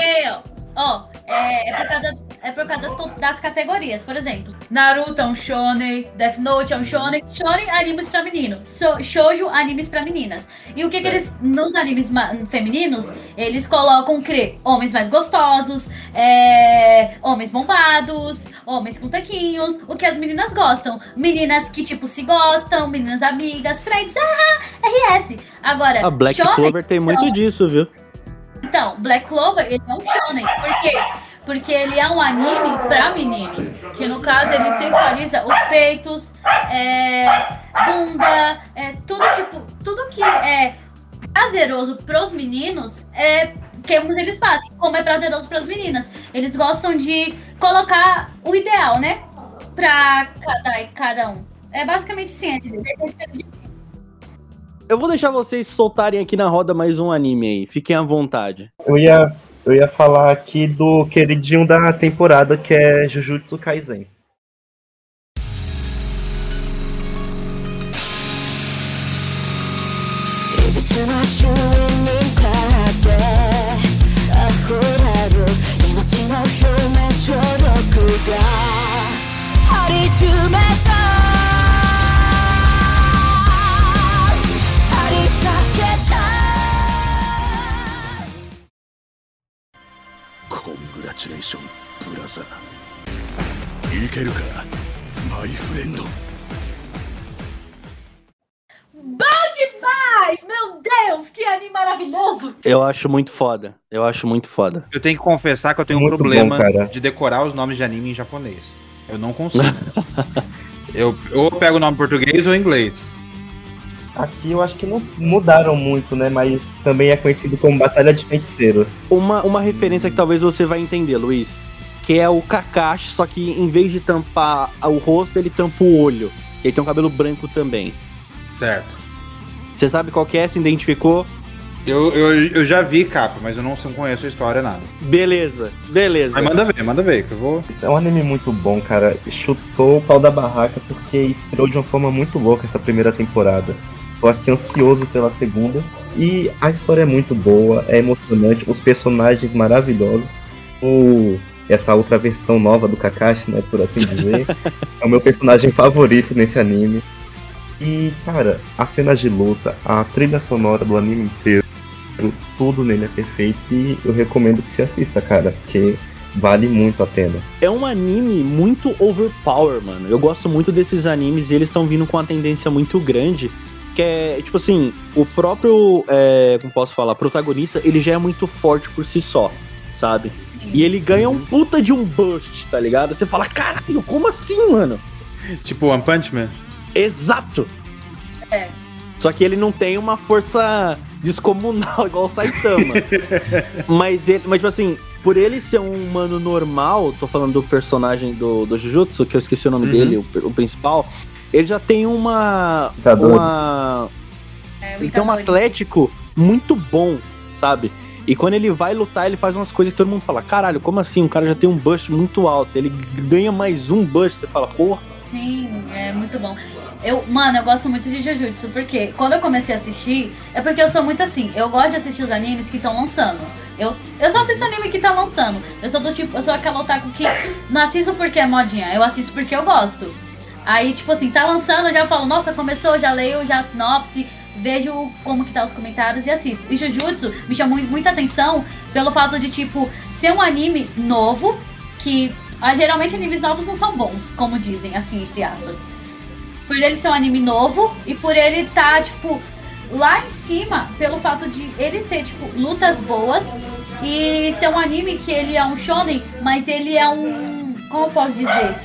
ó, é, é por causa, é por causa das, das categorias. Por exemplo, Naruto é um shonen, Death Note é um shonen, shonen animes pra menino, so, shoujo animes pra meninas. E o que, que eles, nos animes femininos, eles colocam que homens mais gostosos, é, homens bombados, homens com taquinhos, o que as meninas gostam. Meninas que, tipo, se gostam, meninas amigas, friends, ah, RS. Agora, A Black shonen- Clover tem muito disso, viu? então, Black Clover, ele é um shonen. Por quê? Porque ele é um anime pra meninos. Que no caso ele sensualiza os peitos, é, bunda, é, tudo tipo, tudo que é prazeroso pros meninos é que eles fazem, como é prazeroso pras meninas. Eles gostam de colocar o ideal, né? Pra cada, cada um. É basicamente assim, é de- de- Eu vou deixar vocês soltarem aqui na roda mais um anime aí. Fiquem à vontade. Eu ia, eu ia falar aqui do queridinho da temporada, que é Jujutsu Kaisen. いラチュレーションブラザーいけるかマイフレンド Bom demais! Meu Deus, que anime maravilhoso! Eu acho muito foda. Eu acho muito foda. Eu tenho que confessar que eu tenho um Muito problema bom, cara. de decorar os nomes de anime em japonês. Eu não consigo. eu ou eu pego o nome em português ou em inglês. Aqui eu acho que não mudaram muito, né? Mas também é conhecido como Batalha de Feiticeiros. Uma, uma referência que talvez você vai entender, Luiz. Que é o Kakashi, só que em vez de tampar o rosto, ele tampa o olho. Ele tem um cabelo branco também. Certo. Você sabe qual que é? Se identificou? Eu, eu, eu já vi capa, mas eu não, não conheço a história nada. Beleza, beleza. Mas manda ver, manda ver, que eu vou. Isso é um anime muito bom, cara. Chutou o pau da barraca porque estreou de uma forma muito louca essa primeira temporada. Tô aqui ansioso pela segunda. E a história é muito boa, é emocionante, os personagens maravilhosos. O, essa outra versão nova do Kakashi, né, por assim dizer, é o meu personagem favorito nesse anime. E, cara, as cenas de luta, a trilha sonora do anime inteiro, tudo nele é perfeito e eu recomendo que se assista, cara, porque vale muito a pena. É um anime muito overpower, mano. Eu gosto muito desses animes e eles estão vindo com uma tendência muito grande. Que é, tipo assim, o próprio, é, como posso falar, protagonista, ele já é muito forte por si só, sabe? E ele ganha um puta de um bust, tá ligado? Você fala, caralho, como assim, mano? Tipo One Punch Man? Exato! É. Só que ele não tem uma força descomunal igual o Saitama. mas ele, mas tipo assim, por ele ser um humano normal, tô falando do personagem do, do Jujutsu, que eu esqueci o nome Uhum. dele, o, o principal, ele já tem uma Itadori. uma É, ele tem um atlético muito bom, sabe? E quando ele vai lutar, ele faz umas coisas que todo mundo fala: caralho, como assim? O cara já tem um burst muito alto. Ele ganha mais um burst. Você fala, porra. Sim, é muito bom. Eu, mano, eu gosto muito de Jujutsu, porque quando eu comecei a assistir, é porque eu sou muito assim, eu gosto de assistir os animes que estão lançando. Eu, eu só assisto anime que tá lançando. Eu sou do tipo, eu sou aquela otaku que não assisto porque é modinha, eu assisto porque eu gosto. Aí, tipo assim, tá lançando, eu já falo, nossa, começou, já leio já a sinopse, vejo como que tá os comentários e assisto. E Jujutsu me chamou muita atenção pelo fato de, tipo, ser um anime novo, que ah, geralmente animes novos não são bons, como dizem, assim, entre aspas. Por ele ser um anime novo e por ele tá, tipo, lá em cima, pelo fato de ele ter, tipo, lutas boas e ser um anime que ele é um shonen, mas ele é um. Como eu posso dizer?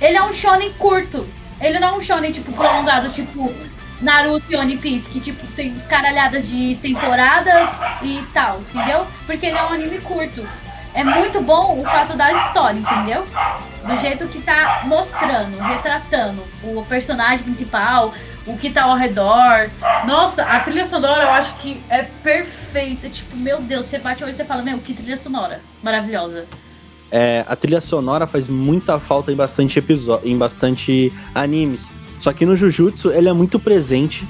Ele é um shonen curto. Ele não é um shonen, tipo, prolongado, tipo Naruto e One Piece, que, tipo, tem caralhadas de temporadas e tal, entendeu? Porque ele é um anime curto. É muito bom o fato da história, entendeu? Do jeito que tá mostrando, retratando o personagem principal, o que tá ao redor. Nossa, a trilha sonora eu acho que é perfeita. Tipo, meu Deus, você bate o olho e você fala, meu, que trilha sonora. Maravilhosa. É, a trilha sonora faz muita falta em bastante episódio, em bastante animes. Só que no Jujutsu ele é muito presente.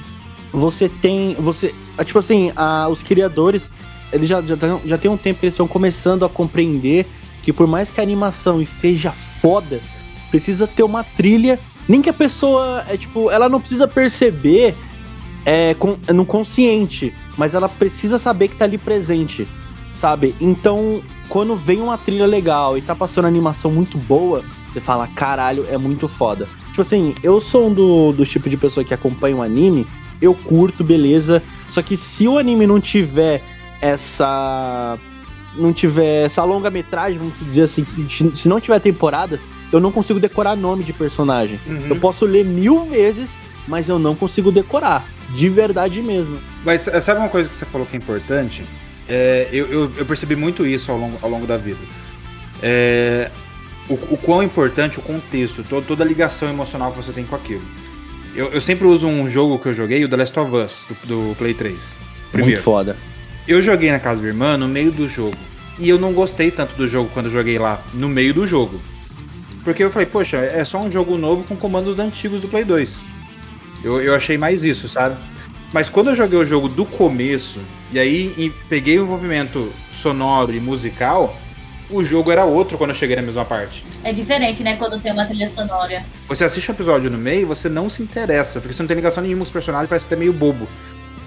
Você tem, você, ah, tipo assim, a, os criadores, eles já, já, já tem um tempo que eles estão começando a compreender que por mais que a animação esteja foda, precisa ter uma trilha, nem que a pessoa, é tipo, ela não precisa perceber é, com, no consciente, mas ela precisa saber que tá ali presente, sabe? Então, quando vem uma trilha legal e tá passando animação muito boa, você fala, caralho, é muito foda. Tipo assim, eu sou um do, do tipo de pessoa que acompanha o anime, eu curto, beleza. Só que se o anime não tiver essa. Não tiver essa longa-metragem, vamos dizer assim, se não tiver temporadas, eu não consigo decorar nome de personagem. Uhum. Eu posso ler mil vezes, mas eu não consigo decorar. De verdade mesmo. Mas eh, sabe uma coisa que você falou que é importante? É, eu, eu- eu percebi muito isso ao longo, ao longo da vida. É, o, o quão importante o contexto, to- toda a ligação emocional que você tem com aquilo. Eu, eu sempre uso um jogo que eu joguei, o The Last of Us, do, do Play 3. Primeiro. Muito foda. Eu joguei na casa da irmã no meio do jogo. E eu não gostei tanto do jogo quando eu joguei lá, no meio do jogo. Porque eu falei, poxa, é só um jogo novo com comandos antigos do Play 2. Eu, eu achei mais isso, sabe? Mas quando eu joguei o jogo do começo, e aí e peguei o envolvimento sonoro e musical, o jogo era outro quando eu cheguei na mesma parte. É diferente, né, quando tem uma trilha sonora. Você assiste um episódio no meio, você não se interessa, porque você não tem ligação nenhuma com os personagens, parece até meio bobo.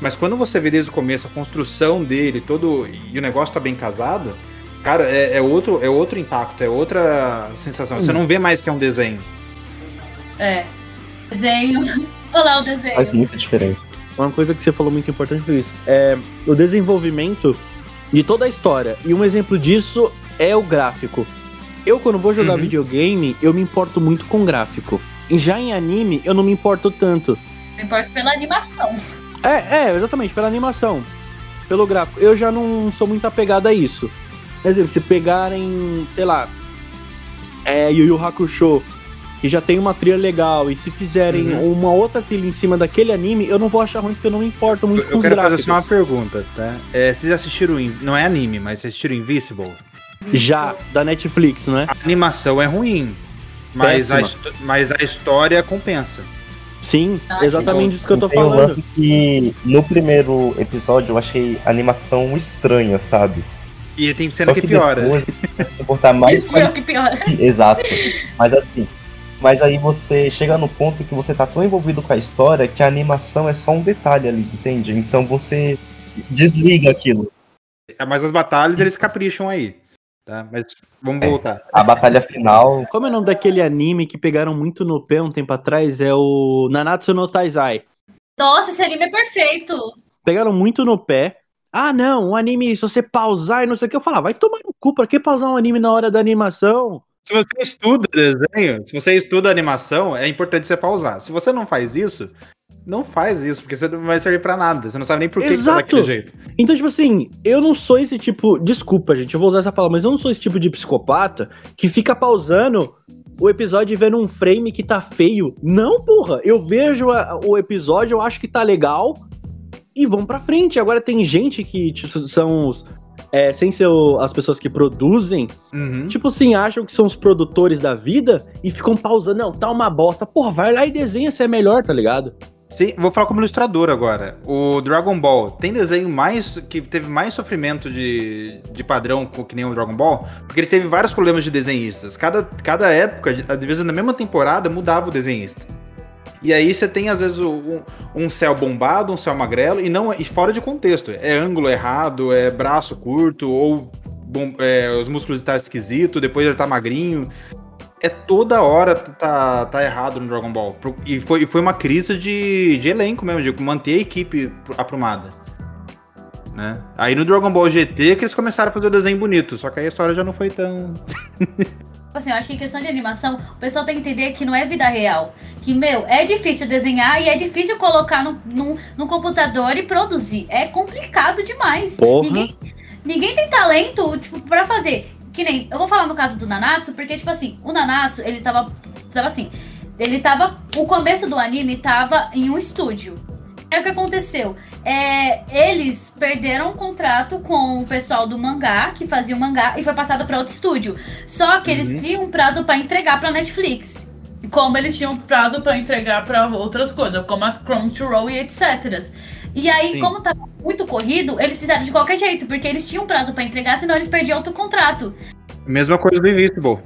Mas quando você vê desde o começo a construção dele, todo e o negócio tá bem casado, cara, é, é outro, é outro impacto, é outra sensação. Você não vê mais que é um desenho. É. Desenho. Olha lá o Faz desenho. muita diferença. Uma coisa que você falou muito importante foi isso. É o desenvolvimento de toda a história. E um exemplo disso é o gráfico. Eu, quando vou jogar Uhum. videogame, eu me importo muito com gráfico. E já em anime, eu não me importo tanto. Não importa pela animação. É, é, exatamente, pela animação. Pelo gráfico. Eu já não sou muito apegado a isso. Por exemplo, se pegarem, sei lá, é, Yu Yu Hakusho, que já tem uma trilha legal, e se fizerem Uhum. uma outra trilha em cima daquele anime, eu não vou achar ruim porque eu não me importo muito Eu, com eu os quero fazer gráficos. só uma pergunta, tá? É, vocês assistiram, In- não é anime, mas vocês assistiram Invisible? Já, da Netflix, não é? A animação é ruim, mas a, mas a história compensa. Sim, Ah, exatamente isso que eu tô Tem um falando. lance que no primeiro episódio eu achei a animação estranha, sabe? E tem cena Só que piora. depois botar mais Isso foi o que piora. Exato. Mas assim. Mas aí você chega no ponto que você tá tão envolvido com a história que a animação é só um detalhe ali, entende? Então você desliga aquilo. É, Mas as batalhas eles capricham aí. Tá? Mas vamos É. voltar. A batalha final. Como é o nome daquele anime que pegaram muito no pé um tempo atrás? É o Nanatsu no Taizai. Nossa, esse anime é perfeito. Pegaram muito no pé. Ah, não, um anime, se você pausar e não sei o que, eu falava, vai tomar no cu, pra que pausar um anime na hora da animação? Se você estuda desenho, se você estuda animação, é importante você pausar. Se você não faz isso, não faz isso, porque você não vai servir pra nada. Você não sabe nem por que tá daquele jeito. Então, tipo assim, eu não sou esse tipo. Desculpa, gente, eu vou usar essa palavra, mas eu não sou esse tipo de psicopata que fica pausando o episódio e vendo um frame que tá feio. Não, porra. Eu vejo a- o episódio, eu acho que tá legal. e vão pra frente. Agora tem gente que tipo, são os. É, sem ser o- as pessoas que produzem, Uhum. tipo assim, acham que são os produtores da vida e ficam pausando. Não, tá uma bosta. Porra, vai lá e desenha se é melhor, tá ligado? Sim, vou falar como ilustrador agora. O Dragon Ball tem desenho mais que teve mais sofrimento de, de padrão que nem o Dragon Ball, porque ele teve vários problemas de desenhistas. Cada, cada época, às vezes na mesma temporada, mudava o desenhista. E aí você tem, às vezes, um, um céu bombado, um céu magrelo, e não e fora de contexto. É ângulo errado, é braço curto, ou bom- é, os músculos estão esquisitos, depois ele tá magrinho. É toda hora tá, tá errado no Dragon Ball. E foi, foi uma crise de, de elenco mesmo, de manter a equipe pr- aprumada. Né? Aí no Dragon Ball GT que eles começaram a fazer o desenho bonito, só que aí a história já não foi tão. Tipo assim, eu acho que em questão de animação, o pessoal tem que entender que não é vida real. Que, meu, é difícil desenhar e é difícil colocar no, no, no computador e produzir. É complicado demais. Porra. Ninguém, ninguém tem talento, tipo, pra fazer. Que nem, eu vou falar no caso do Nanatsu, porque, tipo assim, o Nanatsu, ele tava, tava assim, ele tava, o começo do anime tava em um estúdio. É o que aconteceu. É, eles perderam o contrato com o pessoal do mangá, que fazia o mangá, e foi passado para outro estúdio. Só que eles tinham um prazo para entregar pra Netflix. Como eles tinham prazo pra entregar pra outras coisas, como a Crunchyroll e etc. E aí, Sim. como tava muito corrido, eles fizeram de qualquer jeito, porque eles tinham prazo para entregar, senão eles perdiam outro contrato. Mesma coisa do Invisible.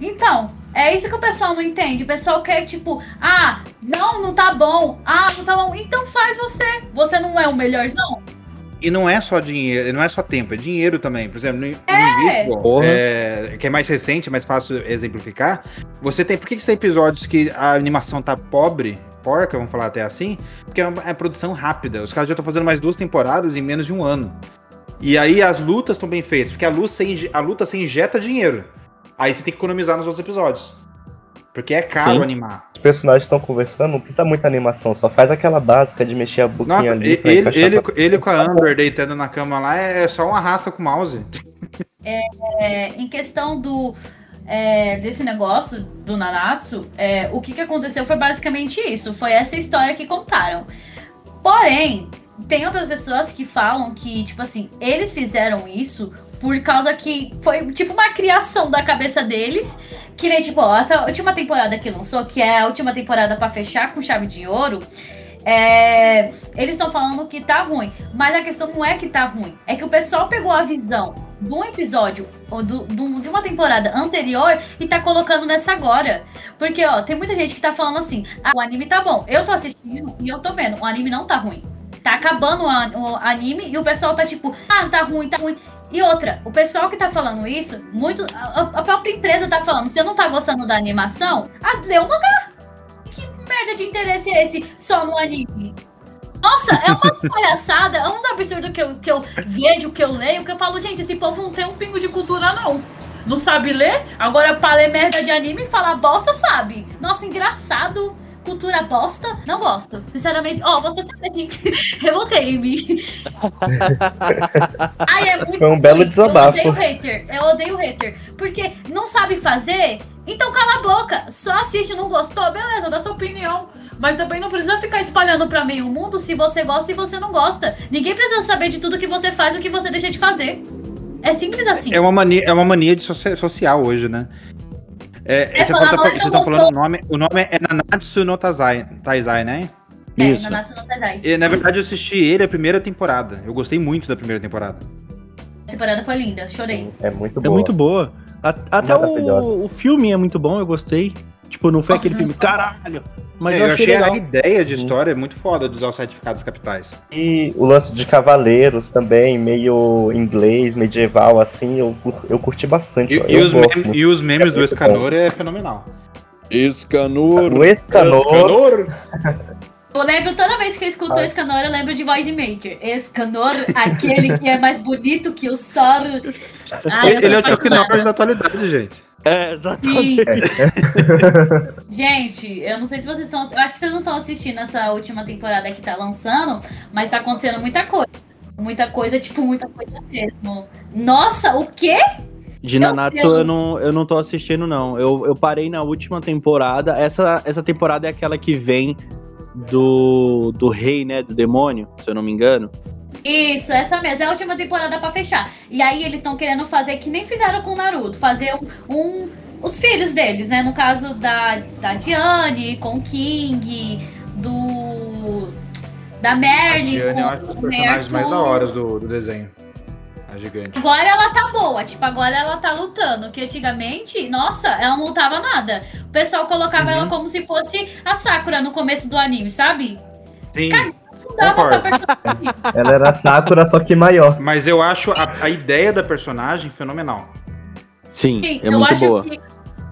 Então, é isso que o pessoal não entende. O pessoal quer, tipo, ah, não, não tá bom. Ah, não tá bom. Então faz você. Você não é o melhorzão? E não é só dinheiro, não é só tempo, é dinheiro também. Por exemplo, no, no Invisible, Porra. é, que é mais recente, mais fácil exemplificar, você tem. Por que, que tem episódios que a animação tá pobre, porca, vamos falar até assim? Porque é uma é produção rápida. Os caras já estão fazendo mais duas temporadas em menos de um ano. E aí as lutas estão bem feitas, porque a, inje- a luta você injeta dinheiro. Aí você tem que economizar nos outros episódios. Porque é caro Sim. animar. Os personagens estão conversando, não precisa muita animação, só faz aquela básica de mexer a boquinha Nossa, ali. ele, ele, pra- ele com a Amber deitando na cama lá é só um arrasta com o mouse. É, em questão do é, desse negócio do Nanatsu, é, o que, que aconteceu foi basicamente isso. Foi essa história que contaram. Porém, tem outras pessoas que falam que, tipo assim, eles fizeram isso por causa que foi tipo uma criação da cabeça deles. Que nem, tipo, ó, essa última temporada que lançou, que é a última temporada pra fechar com chave de ouro. é, eles estão falando que tá ruim, mas a questão não é que tá ruim, é que o pessoal pegou a visão de um episódio ou do, do- de uma temporada anterior e tá colocando nessa agora. Porque, ó, tem muita gente que tá falando assim: ah, o anime tá bom. Eu tô assistindo e eu tô vendo, o anime não tá ruim. Tá acabando o, o anime e o pessoal tá tipo, ah, tá ruim, tá ruim. E outra, o pessoal que tá falando isso, muito. A, a própria empresa tá falando, se eu não tá gostando da animação, ah, lê o mangá. Que merda de interesse é esse só no anime? Nossa, é uma palhaçada, é uns absurdos que eu, que eu vejo, que eu leio, que eu falo, gente, esse povo não tem um pingo de cultura, não. Não sabe ler? Agora, pra ler merda de anime e falar bosta, sabe? Nossa, engraçado. Cultura bosta, não gosto. Sinceramente, ó, você sabe aqui que revoltei-me. Ai, é muito Foi um belo desabafo. Eu odeio hater, eu odeio hater. Porque não sabe fazer, então cala a boca. Só assiste, não gostou, beleza, dá sua opinião. Mas também não precisa ficar espalhando pra meio mundo se você gosta e você não gosta. Ninguém precisa saber de tudo que você faz e o que você deixa de fazer. É simples assim. É uma mania, é uma mania de socia- social hoje, né? É, É você vocês não estão falando o nome. O nome é Nanatsu no Taizai, Taizai né? É, Isso. Nanatsu no Taizai. E, na verdade, eu assisti ele a primeira temporada. Eu gostei muito da primeira temporada. A temporada foi linda, chorei. É muito É boa. muito boa. A- até o, o filme é muito bom, eu gostei. Tipo, não foi Nossa, aquele filme, caralho. Mas É, eu, achei, legal. a ideia de história muito foda de usar os certificados capitais. E o lance de cavaleiros também, meio inglês, medieval, assim, eu, eu curti bastante. E, eu e os, gosto mem- e os memes É do Escanor é fenomenal. Escanor. O Escanor, Eu lembro toda vez que eu escuto Ai. Escanor, eu lembro de Voice Maker. Escanor, aquele que é mais bonito que o Sor. Eu ele é o Chuck. Norris da atualidade, gente. É, exatamente. Gente, eu não sei se vocês estão. Eu acho que vocês não estão assistindo essa última temporada que tá lançando, mas tá acontecendo muita coisa. Muita coisa, tipo, muita coisa mesmo. Nossa, o quê? De Nanatsu Deus. eu não, eu não tô assistindo, não. Eu, eu parei na última temporada. Essa, essa temporada é aquela que vem do, do rei, né? Do demônio, se eu não me engano. Isso, essa mesmo. É a última temporada pra fechar. E aí eles estão querendo fazer que nem fizeram com o Naruto. Fazer um, um- Os filhos deles, né? No caso da, da Diane com o King, do. Da Merlin Diane, com eu acho os personagens mais da hora do, do desenho. A gigante. Agora ela tá boa, tipo, agora ela tá lutando. Que antigamente, nossa, ela não lutava nada. O pessoal colocava Uhum. ela como se fosse a Sakura no começo do anime, sabe? Sim, Não dava Concordo. pra personagem. Ela era Sakura, só que maior. mas eu acho a, a ideia da personagem fenomenal. Sim, Sim, é eu muito acho boa. que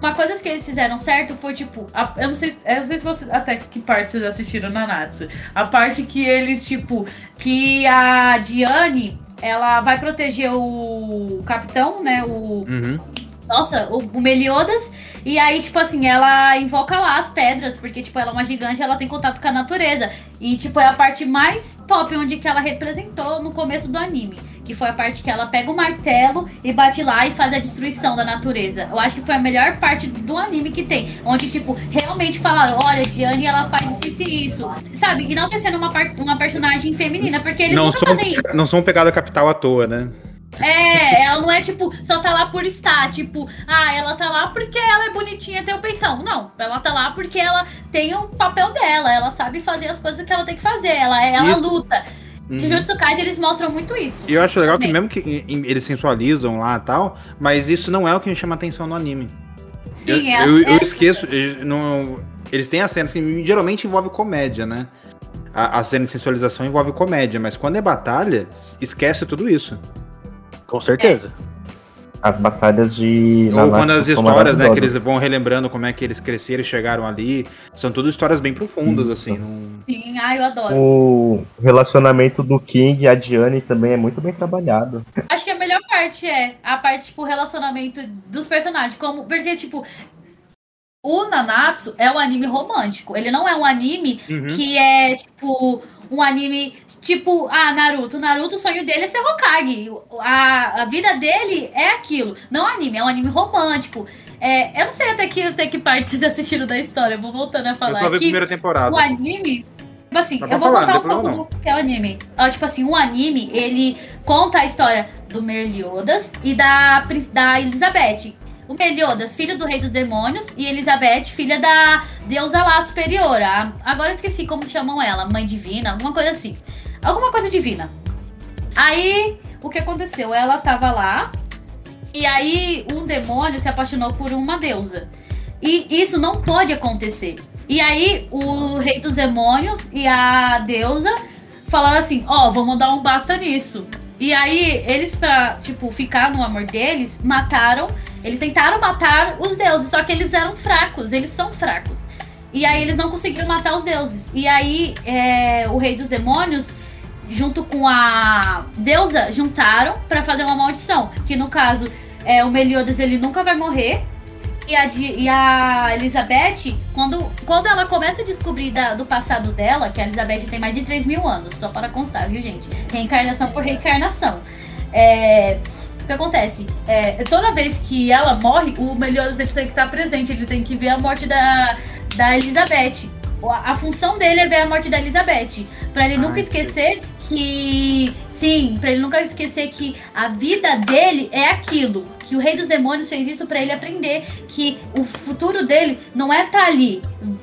uma coisa que eles fizeram certo foi, tipo, a- eu, não sei, eu não sei se vocês, até que parte vocês assistiram na Natsu. A parte que eles, tipo, que a Diane, ela vai proteger o capitão, né, o, Uhum. Nossa, o, o Meliodas. E aí, tipo assim, ela invoca lá as pedras, porque, tipo, ela é uma gigante, ela tem contato com a natureza. E, tipo, é a parte mais top onde que ela representou no começo do anime. Que foi a parte que ela pega o martelo e bate lá e faz a destruição da natureza. Eu acho que foi a melhor parte do anime que tem. Onde, tipo, realmente falaram, olha, Diane, ela faz isso e isso. Sabe? E não ter sendo uma, uma personagem feminina, porque eles Não nunca são, fazem isso. não são pegada capital à toa, né? É, ela não é tipo, só tá lá por estar, tipo, ah, ela tá lá porque ela é bonitinha, tem o peitão. Não, ela tá lá porque ela tem o papel dela, ela sabe fazer as coisas que ela tem que fazer, ela, ela Isso. luta. Uhum. Jujutsu Kaisen, eles mostram muito isso. E eu acho legal que Também. mesmo que em- em- eles sensualizam lá e tal, mas isso não é o que me chama atenção no anime. Sim, eu, é, eu, eu esqueço, eu não- eles têm as cenas que geralmente envolve comédia, né? A, a cena de sensualização envolve comédia, mas quando é batalha, esquece tudo isso. Com certeza. As batalhas de. Ou Nanatsu quando as histórias, né, que eles vão relembrando como é que eles cresceram e chegaram ali, são tudo histórias bem profundas, assim. não- Sim, ah, eu adoro. O relacionamento do King e a Diane também é muito bem trabalhado. Acho que a melhor parte é a parte, tipo, relacionamento dos personagens. Como, porque, tipo, o Nanatsu é um anime romântico. Ele não é um anime Uhum. que é, tipo, um anime tipo, ah, Naruto. Naruto, o sonho dele é ser Hokage. A, a vida dele é aquilo. Não é um anime, é um anime romântico. É, eu não sei até que, até que parte vocês assistiram da história. Eu vou voltando a Eu falar só vi a primeira temporada. O anime. Tipo assim, eu vou falar, contar um pouco do que é o anime. Ó, tipo assim, o anime, ele conta a história do Meliodas e da, da Elizabeth. O Meliodas, filho do rei dos demônios, e Elizabeth, filha da deusa lá superior. a- agora eu esqueci como chamam ela, mãe divina, alguma coisa assim. Alguma coisa divina. Aí, o que aconteceu? Ela tava lá, e aí um demônio se apaixonou por uma deusa. E isso não pode acontecer. E aí o rei dos demônios e a deusa falaram assim: Ó, vamos dar um basta nisso. E aí eles, pra, tipo, ficar no amor deles, mataram. Eles tentaram matar os deuses, só que eles eram fracos, eles são fracos. E aí eles não conseguiram matar os deuses. E aí é, o rei dos demônios, junto com a deusa, juntaram pra fazer uma maldição. Que no caso, é, o Meliodas ele nunca vai morrer. E a, e a Elizabeth, quando, quando ela começa a descobrir da- do passado dela, que a Elizabeth tem mais de 3 mil anos, só para constar, viu, gente? Reencarnação por reencarnação. É, que acontece? É, toda vez que ela morre, o Meliodas tem que estar presente, ele tem que ver a morte da, da Elizabeth. A, a função dele é ver a morte da Elizabeth. Pra ele nunca Ai, esquecer que. Sim, pra ele nunca esquecer que a vida dele é aquilo. Que o Rei dos Demônios fez isso pra ele aprender que o futuro dele não é estar ali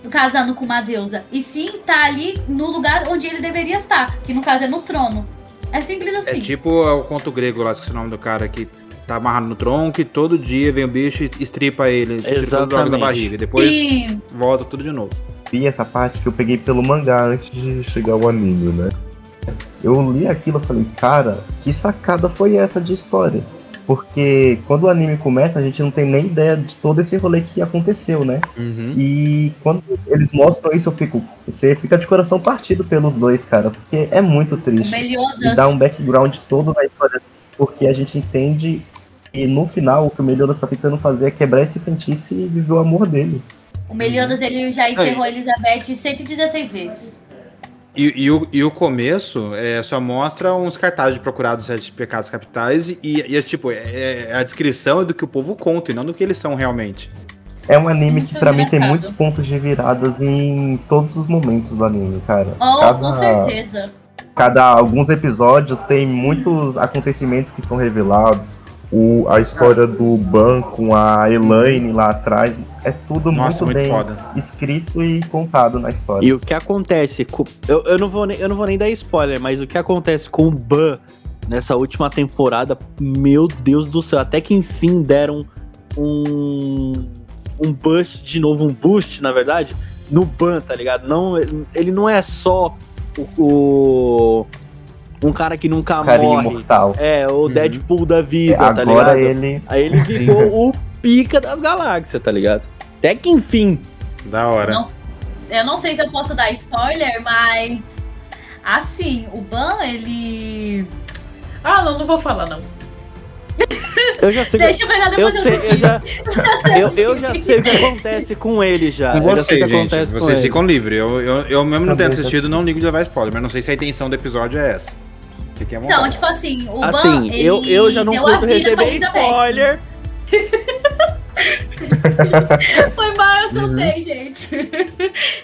casando com uma deusa, e sim tá ali no lugar onde ele deveria estar, que no caso é no trono. É simples É assim. tipo o conto grego lá, esqueci o nome do cara que tá amarrado no tronco e todo dia vem o bicho e estripa ele, os órgãos da Exatamente. barriga. e Depois E volta tudo de novo. Vi essa parte que eu peguei pelo mangá antes de chegar ao anime, né? Eu li aquilo e falei, cara, que sacada foi essa de história? Porque quando o anime começa, a gente não tem nem ideia de todo esse rolê que aconteceu, né? Uhum. E quando eles mostram isso, eu fico. Você fica de coração partido pelos dois, cara, porque é muito triste. E Meliodas. dá um background todo na história, assim, porque a gente entende que no final o que o Meliodas tá tentando fazer é quebrar esse feitiço e viver o amor dele. O Meliodas ele já enterrou a Elizabeth 116 vezes. E, e o, e o começo é, só mostra uns cartazes de procurados sete pecados capitais e, e é tipo, é, é a descrição do que o povo conta e não do que eles são realmente. É um anime Muito que pra mim tem muitos pontos de viradas em todos os momentos do anime, cara. Oh, com certeza. cada alguns episódios tem muitos acontecimentos que são revelados. O, a história do Ban com a Elaine lá atrás é tudo Nossa, muito, muito bem foda. escrito e contado na história. E o que acontece com. Eu, eu, não vou nem, eu não vou nem dar spoiler, mas o que acontece com o Ban nessa última temporada, meu Deus do céu, até que enfim deram um. Um boost de novo, um boost, na verdade, no Ban, tá ligado? Não, ele não é só o. o- um cara que nunca Carinha morre. imortal. É, o Uhum. Deadpool da vida, tá Agora ligado? ele Aí ele ficou o pica das galáxias, tá ligado? Até que enfim. Da hora. Não- eu não sei se eu posso dar spoiler, mas assim, o Ban, ele. Ah, não, não vou falar, não. Eu já sei. Deixa eu pegar Eu depois eu sei, eu já, eu, eu já sei o que acontece com ele já. Com eu já sei o vocês, que gente. acontece com Vocês ele. ficam livres. Eu, eu, eu mesmo não Também tendo já assistido, não ligo de levar spoiler, mas não sei se a intenção do episódio é essa. Fiquem à Então, tipo assim, o Ban, Assim, ele eu, eu já não deu a curto receber spoiler. Foi mal, eu Uhum. soltei, gente.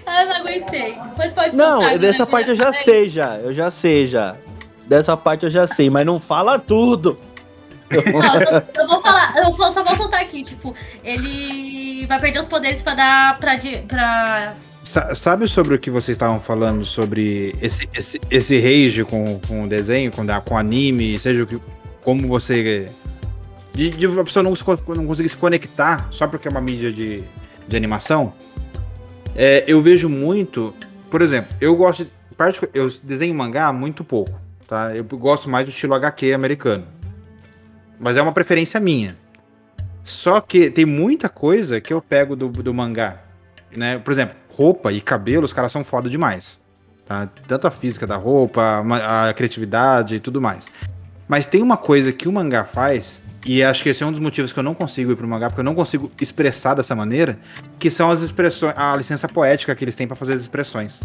eu não aguentei. Pode, pode Não, soltar, dessa né, parte eu já também. sei já. Eu já sei já. Dessa parte eu já sei, mas não fala tudo. Eu, vou falar, eu só vou soltar aqui, tipo, ele vai perder os poderes pra dar pra. pra... Sa- Sabe sobre o que vocês estavam falando sobre esse, esse, esse rage com, com o desenho, com, com anime, seja o que. Como você. De, de a pessoa não, não conseguir se conectar só porque é uma mídia de, de animação. É, eu vejo muito. Por exemplo, eu gosto. Eu desenho mangá muito pouco. Tá? Eu gosto mais do estilo HQ americano. Mas é uma preferência minha. Só que tem muita coisa que eu pego do, do mangá. Né? Por exemplo, roupa e cabelo, os caras são foda demais. Tá? Tanto a física da roupa, a criatividade e tudo mais. Mas tem uma coisa que o mangá faz, e acho que esse é um dos motivos que eu não consigo ir pro mangá, porque eu não consigo expressar dessa maneira, que são as expressões, a licença poética que eles têm pra fazer as expressões.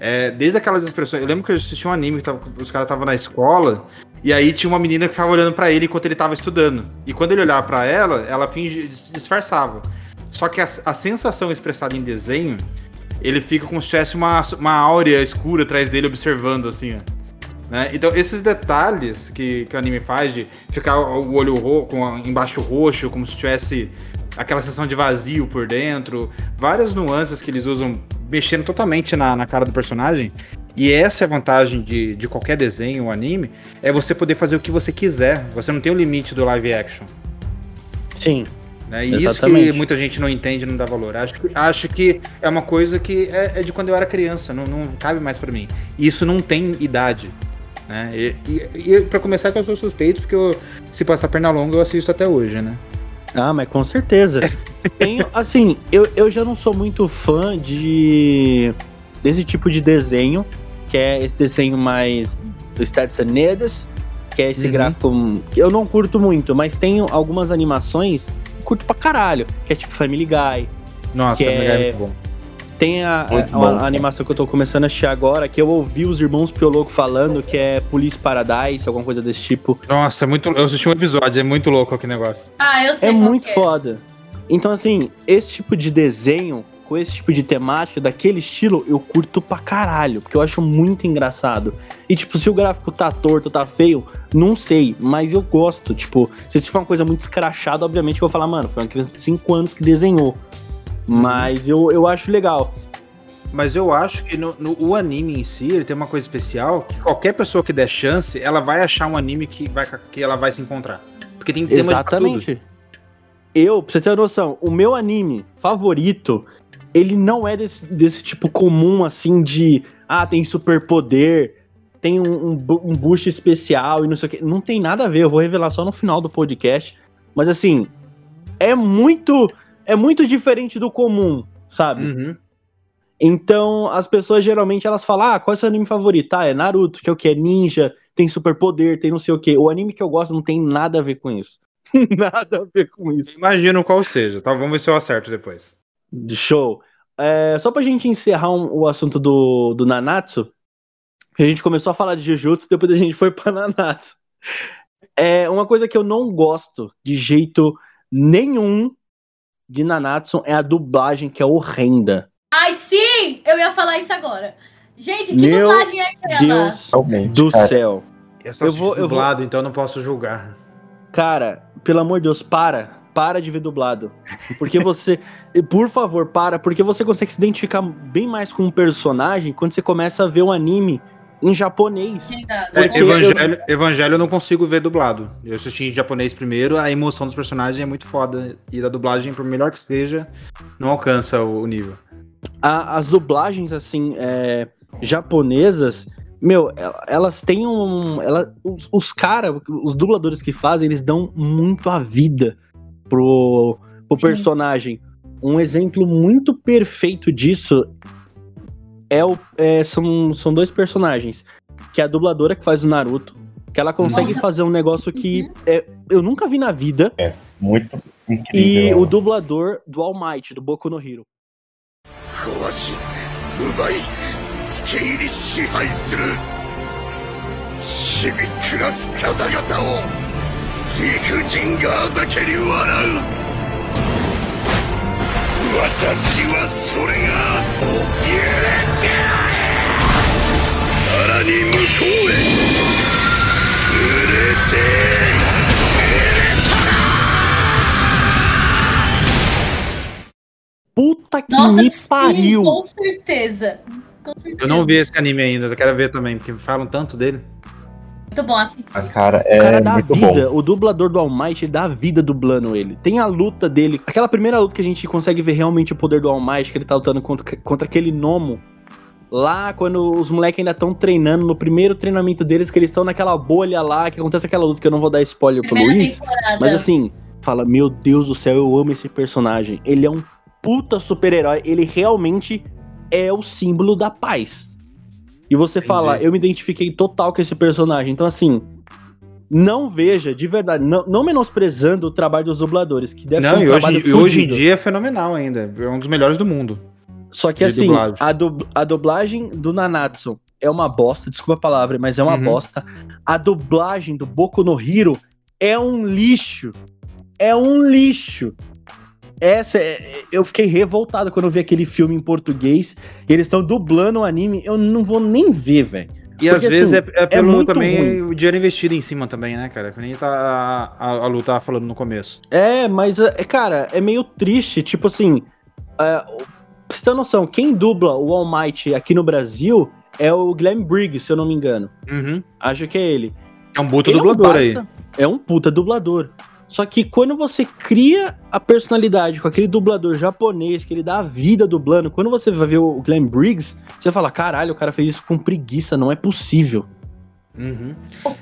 É, desde aquelas expressões. Eu lembro que eu assisti um anime que tava- os caras estavam na escola. E aí tinha uma menina que ficava olhando pra ele enquanto ele tava estudando. E quando ele olhava pra ela, ela fingia, disfarçava. Só que a, a sensação expressada em desenho, ele fica como se tivesse uma, uma áurea escura atrás dele observando, assim, ó. Né? Então, esses detalhes que, que o anime faz de ficar o olho ro com a- embaixo roxo, como se tivesse aquela sensação de vazio por dentro, várias nuances que eles usam mexendo totalmente na, na cara do personagem. E essa é a vantagem de, de qualquer desenho ou anime, é você poder fazer o que você quiser. Você não tem o limite do live action. Sim. Né? E isso que Exatamente. muita gente não entende e não dá valor. Acho que, acho que é uma coisa que é, é de quando eu era criança, não, não cabe mais pra mim. E isso não tem idade. Né? E, e, e pra começar, que eu sou suspeito, porque eu, se passar perna longa, eu assisto até hoje, né? Ah, mas com certeza. Tenho, assim, eu, eu já não sou muito fã de desse tipo de desenho, que é esse desenho mais do Estados Unidos, que é esse Uhum. gráfico que eu não curto muito, mas tenho algumas animações que curto pra caralho, que é tipo Family Guy. Nossa, Que Family Guy é- muito bom. Tem a, a- bom, a animação que eu tô começando a assistir agora, que eu ouvi os irmãos Pioloco falando, que é Police Paradise, alguma coisa desse tipo. Nossa, é muito, eu assisti um episódio, é muito louco aquele negócio. Ah, eu sei É qual muito é. foda. Então, assim, esse tipo de desenho, com esse tipo de temática, daquele estilo, eu curto pra caralho, porque eu acho muito engraçado. E, tipo, se o gráfico tá torto, tá feio, não sei, mas eu gosto. Tipo, se for uma coisa muito escrachada, obviamente eu vou falar, mano, foi uma criança de 5 anos que desenhou. Mas eu, eu acho legal. Mas eu acho que no, no- o anime em si, ele tem uma coisa especial, que qualquer pessoa que der chance, ela vai achar um anime que, vai, que ela vai se encontrar. Porque tem tema de pra tudo. Exatamente. Eu, pra você ter uma noção, o meu anime favorito, ele não é desse, desse tipo comum, assim, de ah, tem superpoder, tem um, um, um boost especial e não sei o que. Não tem nada a ver, eu vou revelar só no final do podcast. Mas assim, é muito. É muito diferente do comum, sabe? Uhum. Então, as pessoas geralmente elas falam: ah, qual é o seu anime favorito? Ah, é Naruto, que é o que? É ninja, tem superpoder, tem não sei o que. O anime que eu gosto não tem nada a ver com isso. nada a ver com isso. Imagino qual seja, tá? Vamos ver se eu acerto depois. Show. É, só pra gente encerrar um- o assunto do, do Nanatsu, que a gente começou a falar de Jujutsu, depois a gente foi pra Nanatsu. É uma coisa que eu não gosto de jeito nenhum de Nanatsu é a dublagem que é horrenda. Ai, sim! Eu ia falar isso agora. Gente, que Meu dublagem é aquela? Deus do cara. céu. Eu Eu eu vou- eu dublado, então eu não posso julgar. Cara, pelo amor de Deus, para. Para de ver dublado. Porque você. Por favor, para. Porque você consegue se identificar bem mais com um personagem quando você começa a ver um anime em japonês. É, Evangelho, Evangelho eu não consigo ver dublado. Eu assisti em japonês primeiro, a emoção dos personagens é muito foda. E da dublagem, por melhor que seja, não alcança o, o nível. A- as dublagens, assim, é, japonesas, meu, el- elas têm um. Ela, os os caras, os dubladores que fazem, eles dão muito a vida pro, pro personagem. Um exemplo muito perfeito disso é o, é, são, são dois personagens. Que é a dubladora que faz o Naruto. Que ela consegue Nossa. fazer um negócio que é, eu nunca vi na vida. Muito E incrível. o dublador do All Might, do Boku no Hero. 理不尽があざけり笑う私はそれが許せないさらに向こうへ許せ Puta que Nossa, me sim, pariu! com certeza. Com certeza. Eu não vi esse anime ainda, eu quero ver também, porque falam tanto dele. Muito bom assim. Ah, cara, O cara é dá muito vida, bom. o dublador do All Might, ele dá vida dublando ele. Tem a luta dele, aquela primeira luta que a gente consegue ver realmente o poder do All Might, que ele tá lutando contra, contra aquele Nomo. Lá, quando os moleques ainda estão treinando, no primeiro treinamento deles, que eles estão naquela bolha lá, que acontece aquela luta que eu não vou dar spoiler pro Primeira Luiz. temporada. Mas assim, fala, meu Deus do céu, eu amo esse personagem. Ele é um puta super-herói, ele realmente é o símbolo da paz. E você Entendi. fala, eu me identifiquei total com esse personagem. Então, assim, não veja, de verdade, não, não menosprezando o trabalho dos dubladores, que deve não, ser um hoje, trabalho e hoje em dia é fenomenal ainda. É um dos melhores do mundo. Só que assim, dublagem. a, dub- a dublagem do Nanatsu é uma bosta, desculpa a palavra, mas é uma Uhum. bosta. A dublagem do Boku no Hero é um lixo. É um lixo. Essa é- eu fiquei revoltado quando eu vi aquele filme em português. E eles estão dublando o anime, eu não vou nem ver, velho. E às Porque, vezes assim, é, é pelo muito também ruim. o dinheiro investido em cima também, né, cara? Que nem tá, a, a Lu tava falando no começo. É, mas, é, cara, é meio triste. Tipo assim, é, pra você ter noção, quem dubla o All Might aqui no Brasil é o Glenn Briggs, se eu não me engano. Acho que é ele. É um puto Ele é um dublador aí. É um puta dublador. Só que quando você cria a personalidade com aquele dublador japonês, que ele dá a vida dublando, quando você vai ver o Glenn Briggs, você fala, caralho, o cara fez isso com preguiça, não é possível. Uhum.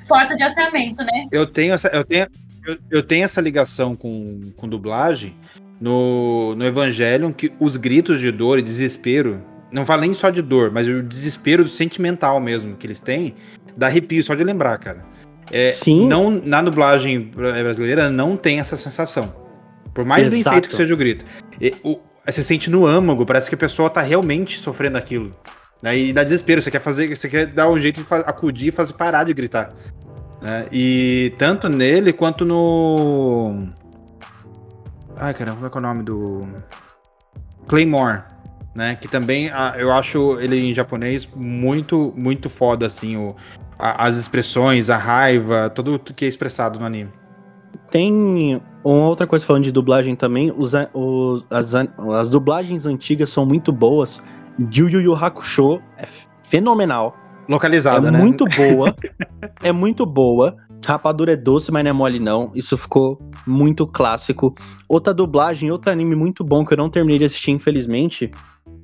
Falta de orçamento, né? Eu tenho essa, eu tenho, eu, eu tenho essa ligação com, com dublagem no, no Evangelion, que os gritos de dor e desespero, não falo nem só de dor, mas o desespero sentimental mesmo que eles têm, dá arrepio só de lembrar, cara. É, Sim. Não, na dublagem brasileira não tem essa sensação. Por mais bem Exato. feito que seja o grito. E, o, você sente no âmago, parece que a pessoa tá realmente sofrendo aquilo. Né? E dá desespero, você quer fazer, você quer dar um jeito de acudir e fazer parar de gritar. né? E tanto nele quanto no. Ai, caramba, como é é o nome do. Claymore, né? Que também ah, eu acho ele em japonês muito, muito foda, assim, o, a- as expressões, a raiva, tudo que é expressado no anime. Tem uma outra coisa falando de dublagem também, os, os- as, as dublagens antigas são muito boas. Yu Yu Yu Hakusho é fenomenal. Localizada, é né? muito boa. é muito boa. Rapadura é doce, mas não é mole não. Isso ficou muito clássico. Outra dublagem, outro anime muito bom que eu não terminei de assistir, infelizmente,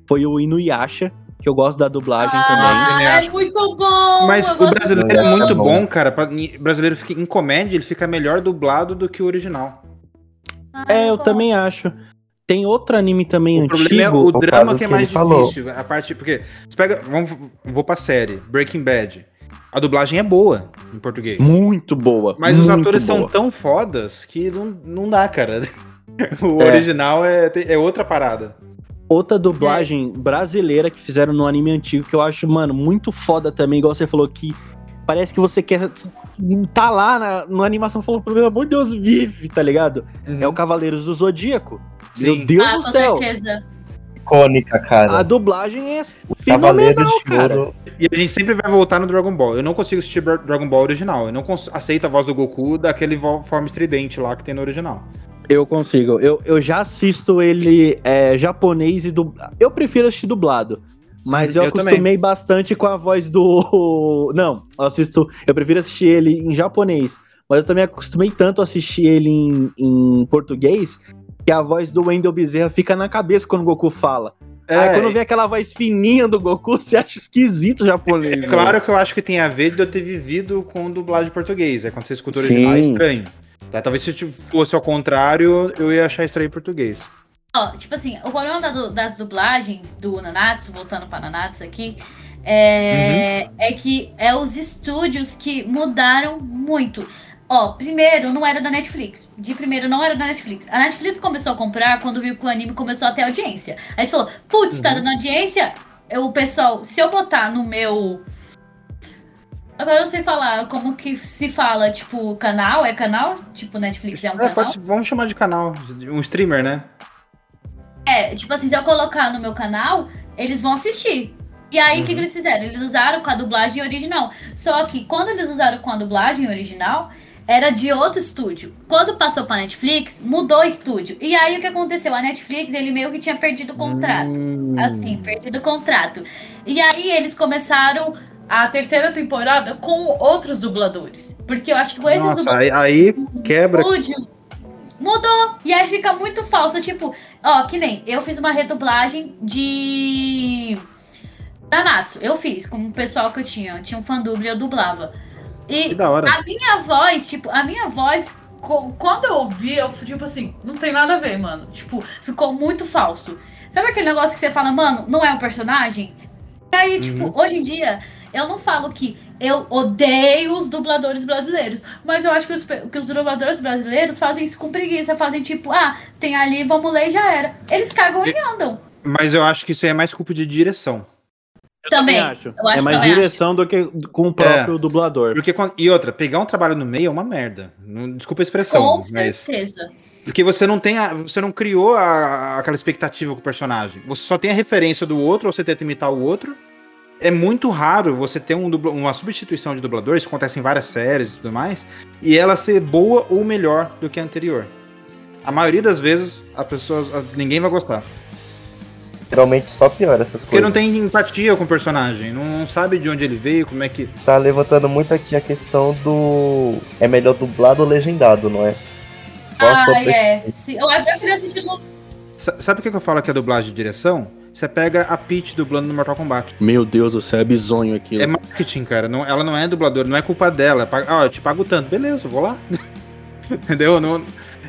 foi o Inuyasha, que eu gosto da dublagem também. Ah, é acho. muito bom! Mas o brasileiro é muito É bom. bom, cara. O brasileiro fica, em comédia, ele fica melhor dublado do que o original. Ah, É, eu gosto. também acho. Tem outro anime também O antigo. problema é o drama que é que mais ele falou. difícil. A parte, porque você pega, vamos, vou pra série, Breaking Bad. A dublagem é boa em português. Muito boa. Mas os muito atores são boa. tão fodas que não, não dá, cara. O É. original é, é outra parada. Outra dublagem brasileira que fizeram no anime antigo que eu acho, mano, muito foda também, igual você falou que parece que você quer tá lá na, na animação falando, pelo amor de Deus, vive, tá ligado? É o Cavaleiros do Zodíaco. Sim. Meu Deus ah, do com céu. certeza. Icônica, cara. A dublagem é Cavaleiro fenomenal, de cara. Ouro. E a gente sempre vai voltar no Dragon Ball. Eu não consigo assistir Dra- Dragon Ball original. Eu não aceito a voz do Goku daquele forma estridente lá que tem no original. Eu consigo. Eu, eu já assisto ele é, japonês e dublado. Eu prefiro assistir dublado. Mas eu, Eu acostumei também. bastante com a voz do. Não, eu assisto. Eu prefiro assistir ele em japonês. Mas eu também acostumei tanto a assistir ele em, em português que a voz do Wendel Bezerra fica na cabeça quando o Goku fala. Aí quando vem aquela voz fininha do Goku, você acha esquisito o japonês. É né? claro que eu acho que tem a ver de eu ter vivido com dublagem português. É quando você escuta o original, é estranho. Tá? Talvez se fosse ao contrário, eu ia achar estranho em português. Ó, tipo assim, o problema da das dublagens do Nanatsu, voltando pra Nanatsu aqui, é, é que é os estúdios que mudaram muito. Ó, primeiro não era da Netflix. De primeiro não era da Netflix. A Netflix começou a comprar quando viu que o anime começou a ter audiência. Aí falou, putz, tá dando audiência? Eu, o pessoal, se eu botar no meu. Agora eu não sei falar como que se fala, tipo, canal? É canal? Tipo, Netflix é um É, canal? pode- vamos chamar de canal. Um streamer, né? É, tipo assim, se eu colocar no meu canal, eles vão assistir. E aí, o que, que eles fizeram? Eles usaram com a dublagem original. Só que quando eles usaram com a dublagem original, era de outro estúdio. Quando passou pra Netflix, mudou o estúdio. E aí, o que aconteceu? A Netflix, ele meio que tinha perdido o contrato. Hum. Assim, perdido o contrato. E aí, eles começaram A terceira temporada com outros dubladores. Porque eu acho que com esses Nossa, dubladores aí, aí quebra. estúdio mudou. E aí fica muito falso. Tipo, ó, que nem eu fiz uma redublagem de. Nanatsu. Eu fiz com o pessoal que eu tinha. Eu tinha um fã e eu dublava. Que E da hora. a minha voz, tipo, a minha voz. Quando eu ouvi, eu fui tipo assim, não tem nada a ver, mano. Tipo, ficou muito falso. Sabe aquele negócio que você fala, mano, não é um personagem? E aí, tipo, hoje em dia, eu não falo que eu odeio os dubladores brasileiros. mas eu acho que os, que os dubladores brasileiros Fazem isso com preguiça, fazem tipo, ah, tem ali, vamos ler e já era. Eles cagam e andam. Mas eu acho que isso aí é mais culpa de direção. Também. acho. Eu acho é mais também direção do que com o próprio dublador. Porque quando- E outra, pegar um trabalho no meio é uma merda. Não- Desculpa a expressão, Com mas. certeza. Porque você não tem a, você não criou a- aquela expectativa com o personagem. Você só tem a referência do outro, ou você tenta imitar o outro. É muito raro você ter um dubla- uma substituição de dublador, isso acontece em várias séries e tudo mais, e ela ser boa ou melhor do que a anterior. A maioria das vezes, a pessoa, a- ninguém vai gostar. Geralmente só piora essas Porque não coisas. tem empatia com o personagem, não sabe de onde ele veio, como é que. Tá levantando muito aqui a questão do. É melhor dublado ou legendado, não é? Qual Ah, é. Eu, eu queria assistir Sabe o que que eu falo que é dublagem de direção? Você pega a Peach dublando no Mortal Kombat. Meu Deus do céu, é bizonho aquilo. É marketing, cara. Não, ela não é dubladora, não é culpa dela. Ó, eu te pago tanto. Beleza, vou lá. Entendeu? Não,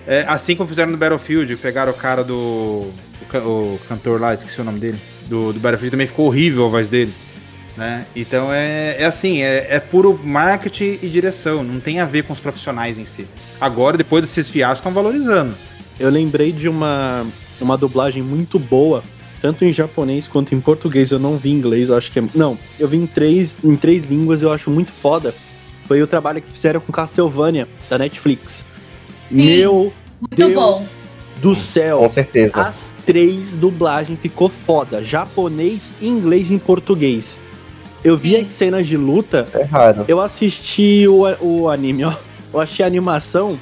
é, assim como fizeram no Battlefield, pegaram o cara do. O cantor lá, esqueci o nome dele. Do, do Battlefield também ficou horrível a voz dele. Né? Então é, é assim, é, é puro marketing e direção. Não tem a ver com os profissionais em si. Agora, depois desses fiascos, estão valorizando. Eu lembrei de uma, uma dublagem muito boa, tanto em japonês quanto em português. Eu não vi em inglês, eu acho que é. Não, eu vi em três, em três línguas, eu acho muito foda. Foi o trabalho que fizeram com Castlevania, da Netflix. Sim. Meu Muito Deus bom. do céu! Com certeza. As três dublagens ficou foda. Japonês, inglês e em português. Eu vi Sim. as cenas de luta, É raro. eu assisti o, o anime, ó. Eu achei a animação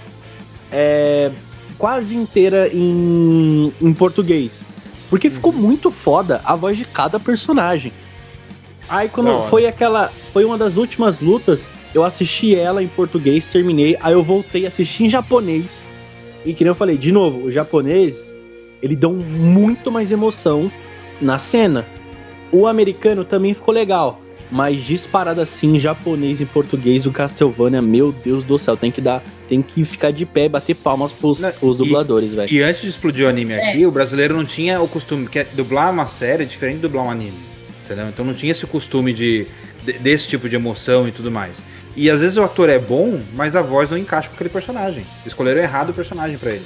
é, quase inteira em, em português. Porque ficou muito foda a voz de cada personagem. Aí quando foi aquela. Foi uma das últimas lutas, eu assisti ela em português, terminei, aí eu voltei a assistir em japonês. E que nem eu falei, de novo, o japonês, ele dá muito mais emoção na cena. O americano também ficou legal. Mas disparado assim, em japonês e português, o Castlevania, meu Deus do céu, tem que dar. Tem que ficar de pé e bater palmas pros, Não, pros e- dubladores, velho. E antes de explodir o anime É. aqui, o brasileiro não tinha o costume, que é dublar uma série é diferente de dublar um anime. Entendeu? Então não tinha esse costume de, de- desse tipo de emoção e tudo mais. E às vezes o ator é bom, mas a voz não encaixa com aquele personagem. Escolheram errado o personagem pra ele.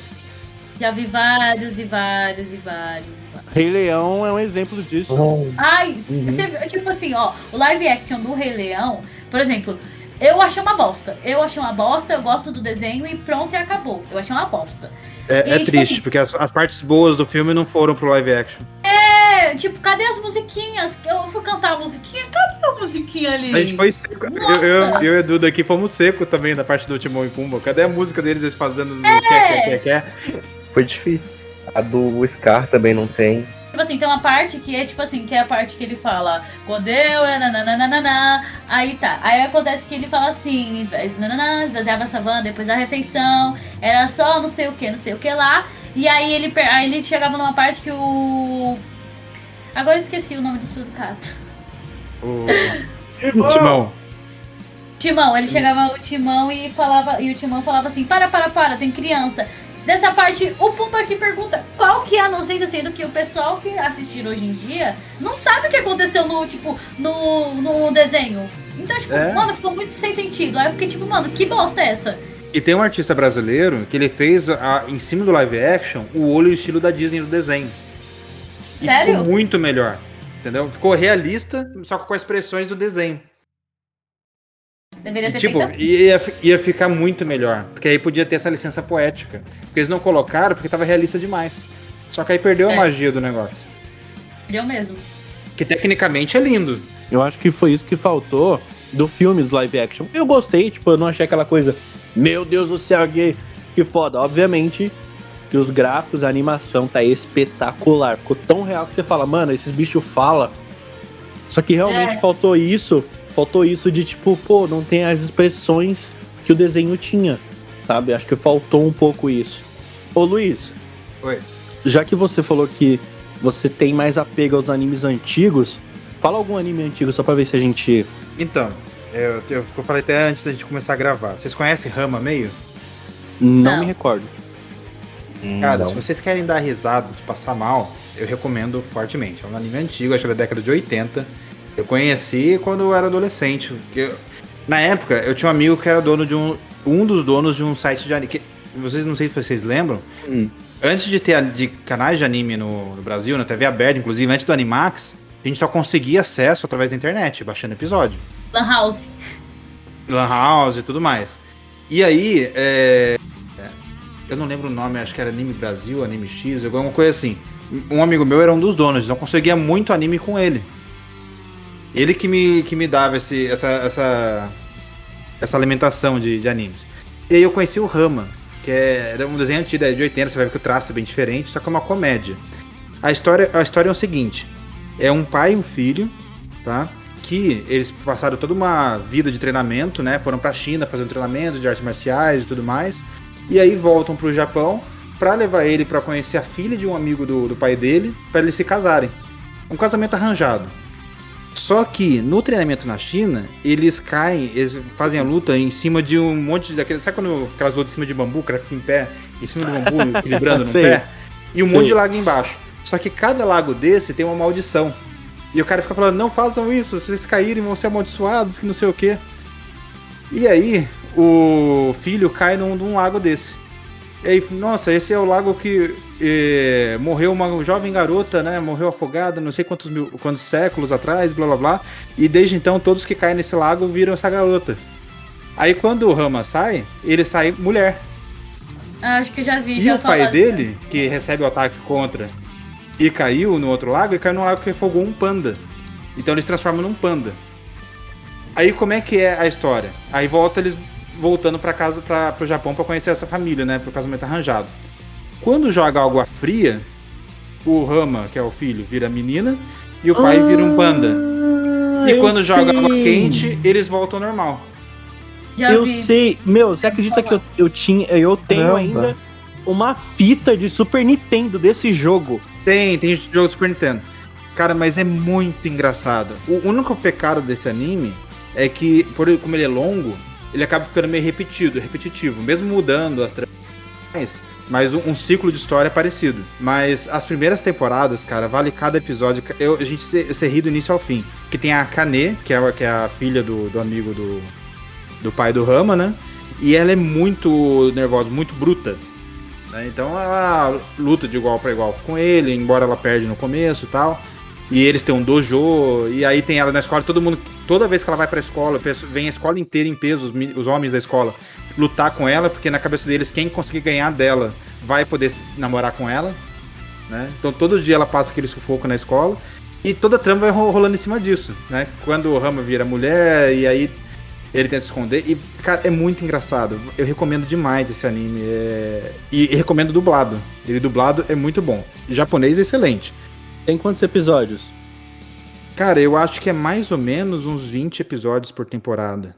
Já vi vários e vários e vários. Rei Leão é um exemplo disso. Hum, Ai, Uhum. você, tipo assim, ó, o live action do Rei Leão, por exemplo, Eu achei uma bosta. Eu achei uma bosta, eu gosto do desenho e pronto, e acabou. Eu achei uma bosta. É, E, é tipo triste, assim- porque as, as partes boas do filme não foram pro live action. É, tipo, cadê as musiquinhas? Eu fui cantar a musiquinha, cadê a musiquinha ali? A gente foi seco. Eu, Nossa. eu, eu e o Edu daqui fomos seco também da parte do Timão e Pumba. Cadê a música deles eles fazendo É. quer, quer, quer, quer? Foi difícil. A do Scar também não tem. Tipo assim, tem uma parte que é tipo assim, que é a parte que ele fala, quando eu é nananana, aí tá. Aí acontece que ele fala assim, nananã, esvaziava a savana depois da refeição, era só não sei o que, não sei o que lá. E aí ele, aí ele chegava numa parte que o. Agora eu esqueci o nome do surcato. O, o Timão. Timão, ele chegava o Timão e falava, e o Timão falava assim, para, para, para, tem criança. Dessa parte, o Pumba aqui pergunta qual que é a inocência, sendo que o pessoal que assistir hoje em dia não sabe o que aconteceu no, tipo, no, no desenho. Então, tipo, É. mano, ficou muito sem sentido. Aí eu fiquei tipo, mano, que bosta é essa? E tem um artista brasileiro que ele fez a- em cima do live action o olho e o estilo da Disney no desenho. E Sério? ficou muito melhor. Entendeu? Ficou realista, só que com as expressões do desenho. Deveria E, ter tipo, feito assim. ia, ia ficar muito melhor. Porque aí podia ter essa licença poética. Porque eles não colocaram porque tava realista demais. Só que aí perdeu a É. magia do negócio. Deu mesmo. Que tecnicamente é lindo. Eu acho que foi isso que faltou do filme do live action. Eu gostei, tipo, eu não achei aquela coisa, meu Deus do céu, que, que foda. Obviamente que os gráficos, a animação tá espetacular. Ficou tão real que você fala, mano, esses bichos falam. Só que realmente É. faltou isso. Faltou isso de tipo, pô, não tem as expressões que o desenho tinha. Sabe? Acho que faltou um pouco isso. Ô Luiz, Oi. já que você falou que você tem mais apego aos animes antigos, fala algum anime antigo só pra ver se a gente. Então, eu, eu, eu falei até antes da gente começar a gravar. Vocês conhecem Rama Meio? Não, Não. me recordo. Hum, Cara, não. se vocês querem dar risada de passar mal, eu recomendo fortemente. É um anime antigo, acho que é da década de 80. Eu conheci quando eu era adolescente. porque eu- na época, eu tinha um amigo que era dono de um. Um dos donos de um site de anime. que- vocês não sei se vocês lembram. Hum. Antes de ter a- de canais de anime no, no Brasil, na TV aberta, inclusive antes do Animax, a gente só conseguia acesso através da internet, baixando episódio. Lan House. Lan House e tudo mais. E aí, é, é, eu não lembro o nome, acho que era Anime Brasil, Anime X, alguma coisa assim. Um amigo meu era um dos donos, então eu conseguia muito anime com ele. Ele que me, que me dava esse, essa, essa, essa alimentação de, de animes. E aí eu conheci o Rama, que é, era um desenho antigo, é de 80, você vai ver que o traço é bem diferente, só que é uma comédia. A história, a história é o seguinte: é um pai e um filho, tá? Que eles passaram toda uma vida de treinamento, né? Foram pra China fazer um treinamento de artes marciais e tudo mais. E aí voltam pro Japão pra levar ele pra conhecer a filha de um amigo do, do pai dele, pra eles se casarem. Um casamento arranjado. Só que no treinamento na China, eles caem, eles fazem a luta em cima de um monte de daqueles. Sabe quando aquelas lutas em cima de bambu, o cara fica em pé, em cima do bambu, equilibrando no pé? E um Sei. monte de lago embaixo. Só que cada lago desse tem uma maldição. E o cara fica falando, não façam isso, se vocês caírem vão ser amaldiçoados, que não sei o quê. E aí, o filho cai num, num lago desse. E aí, nossa, esse é o lago que eh, morreu uma jovem garota, né? Morreu afogada, não sei quantos, mil, quantos séculos atrás, blá blá blá. E desde então, todos que caem nesse lago viram essa garota. Aí quando o Rama sai, ele sai mulher. Acho que já vi, E já o pai falaram. dele, que recebe o ataque contra e caiu no outro lago, ele caiu num lago que afogou um panda. Então eles transformam num panda. Aí como é que é a história? Aí volta eles voltando pra casa, para pro Japão pra conhecer essa família, né, pro casamento arranjado. Quando joga água fria, o Rama, que é o filho, vira menina e o pai vira um panda. E Ah, eu quando joga água quente, eles voltam ao normal. Já eu vi. sei. Meu, você acredita que eu, eu tinha. Eu tenho Caramba. ainda uma fita de Super Nintendo desse jogo. Tem, tem jogo Super Nintendo. Cara, mas é muito engraçado. O único pecado desse anime é que, por ele- como ele é longo, ele acaba ficando meio repetido, repetitivo, mesmo mudando as trans, mas um, um ciclo de história é parecido. Mas as primeiras temporadas, cara, vale cada episódio. Eu, a gente se, se ri do início ao fim. Que tem a Kane, que é, a- que é a filha do, do amigo do, do pai do Rama, né? E ela é muito nervosa, muito bruta. né? Então ela luta de igual para igual com ele, embora ela perde no começo e tal. E eles têm um dojo, e aí tem ela na escola, todo mundo, toda vez que ela vai pra escola, vem a escola inteira em peso, os, os homens da escola, lutar com ela, porque na cabeça deles, quem conseguir ganhar dela vai poder namorar com ela. Né? Então todo dia ela passa aquele sufoco na escola. E toda a trama vai rolando em cima disso, né? Quando o Rama vira mulher, e aí ele tenta se esconder. E, cara, é muito engraçado. Eu recomendo demais esse anime. É... E, e, recomendo dublado. Ele dublado é muito bom. japonês é excelente. Tem quantos episódios? Cara, eu acho que é mais ou menos uns 20 episódios por temporada.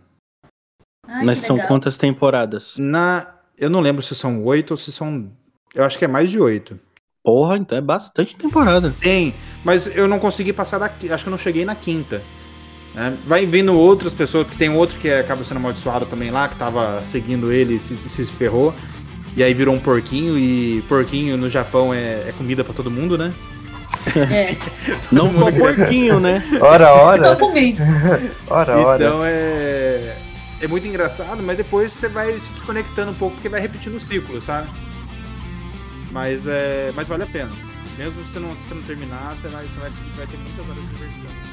Ai, Mas são quantas temporadas? Na. Eu não lembro se são oito ou se são. Eu acho que é mais de oito. Porra, então é bastante temporada. Tem, mas eu não consegui passar daqui. Acho que eu não cheguei na quinta. Né? Vai vindo outras pessoas, porque tem outro que acaba sendo amaldiçoado também lá, que tava seguindo ele e se, se ferrou. E aí virou um porquinho, e porquinho no Japão é, é comida para todo mundo, né? É. não só porquinho, né? Ora, ora. Só comi. ora, ora. Então é é muito engraçado, mas depois você vai se desconectando um pouco porque vai repetindo o ciclo, sabe? Mas, é, mas vale a pena. Mesmo se não, se não terminar, você vai, você vai, vai ter muitas horas de diversão.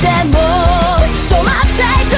でも染まっていく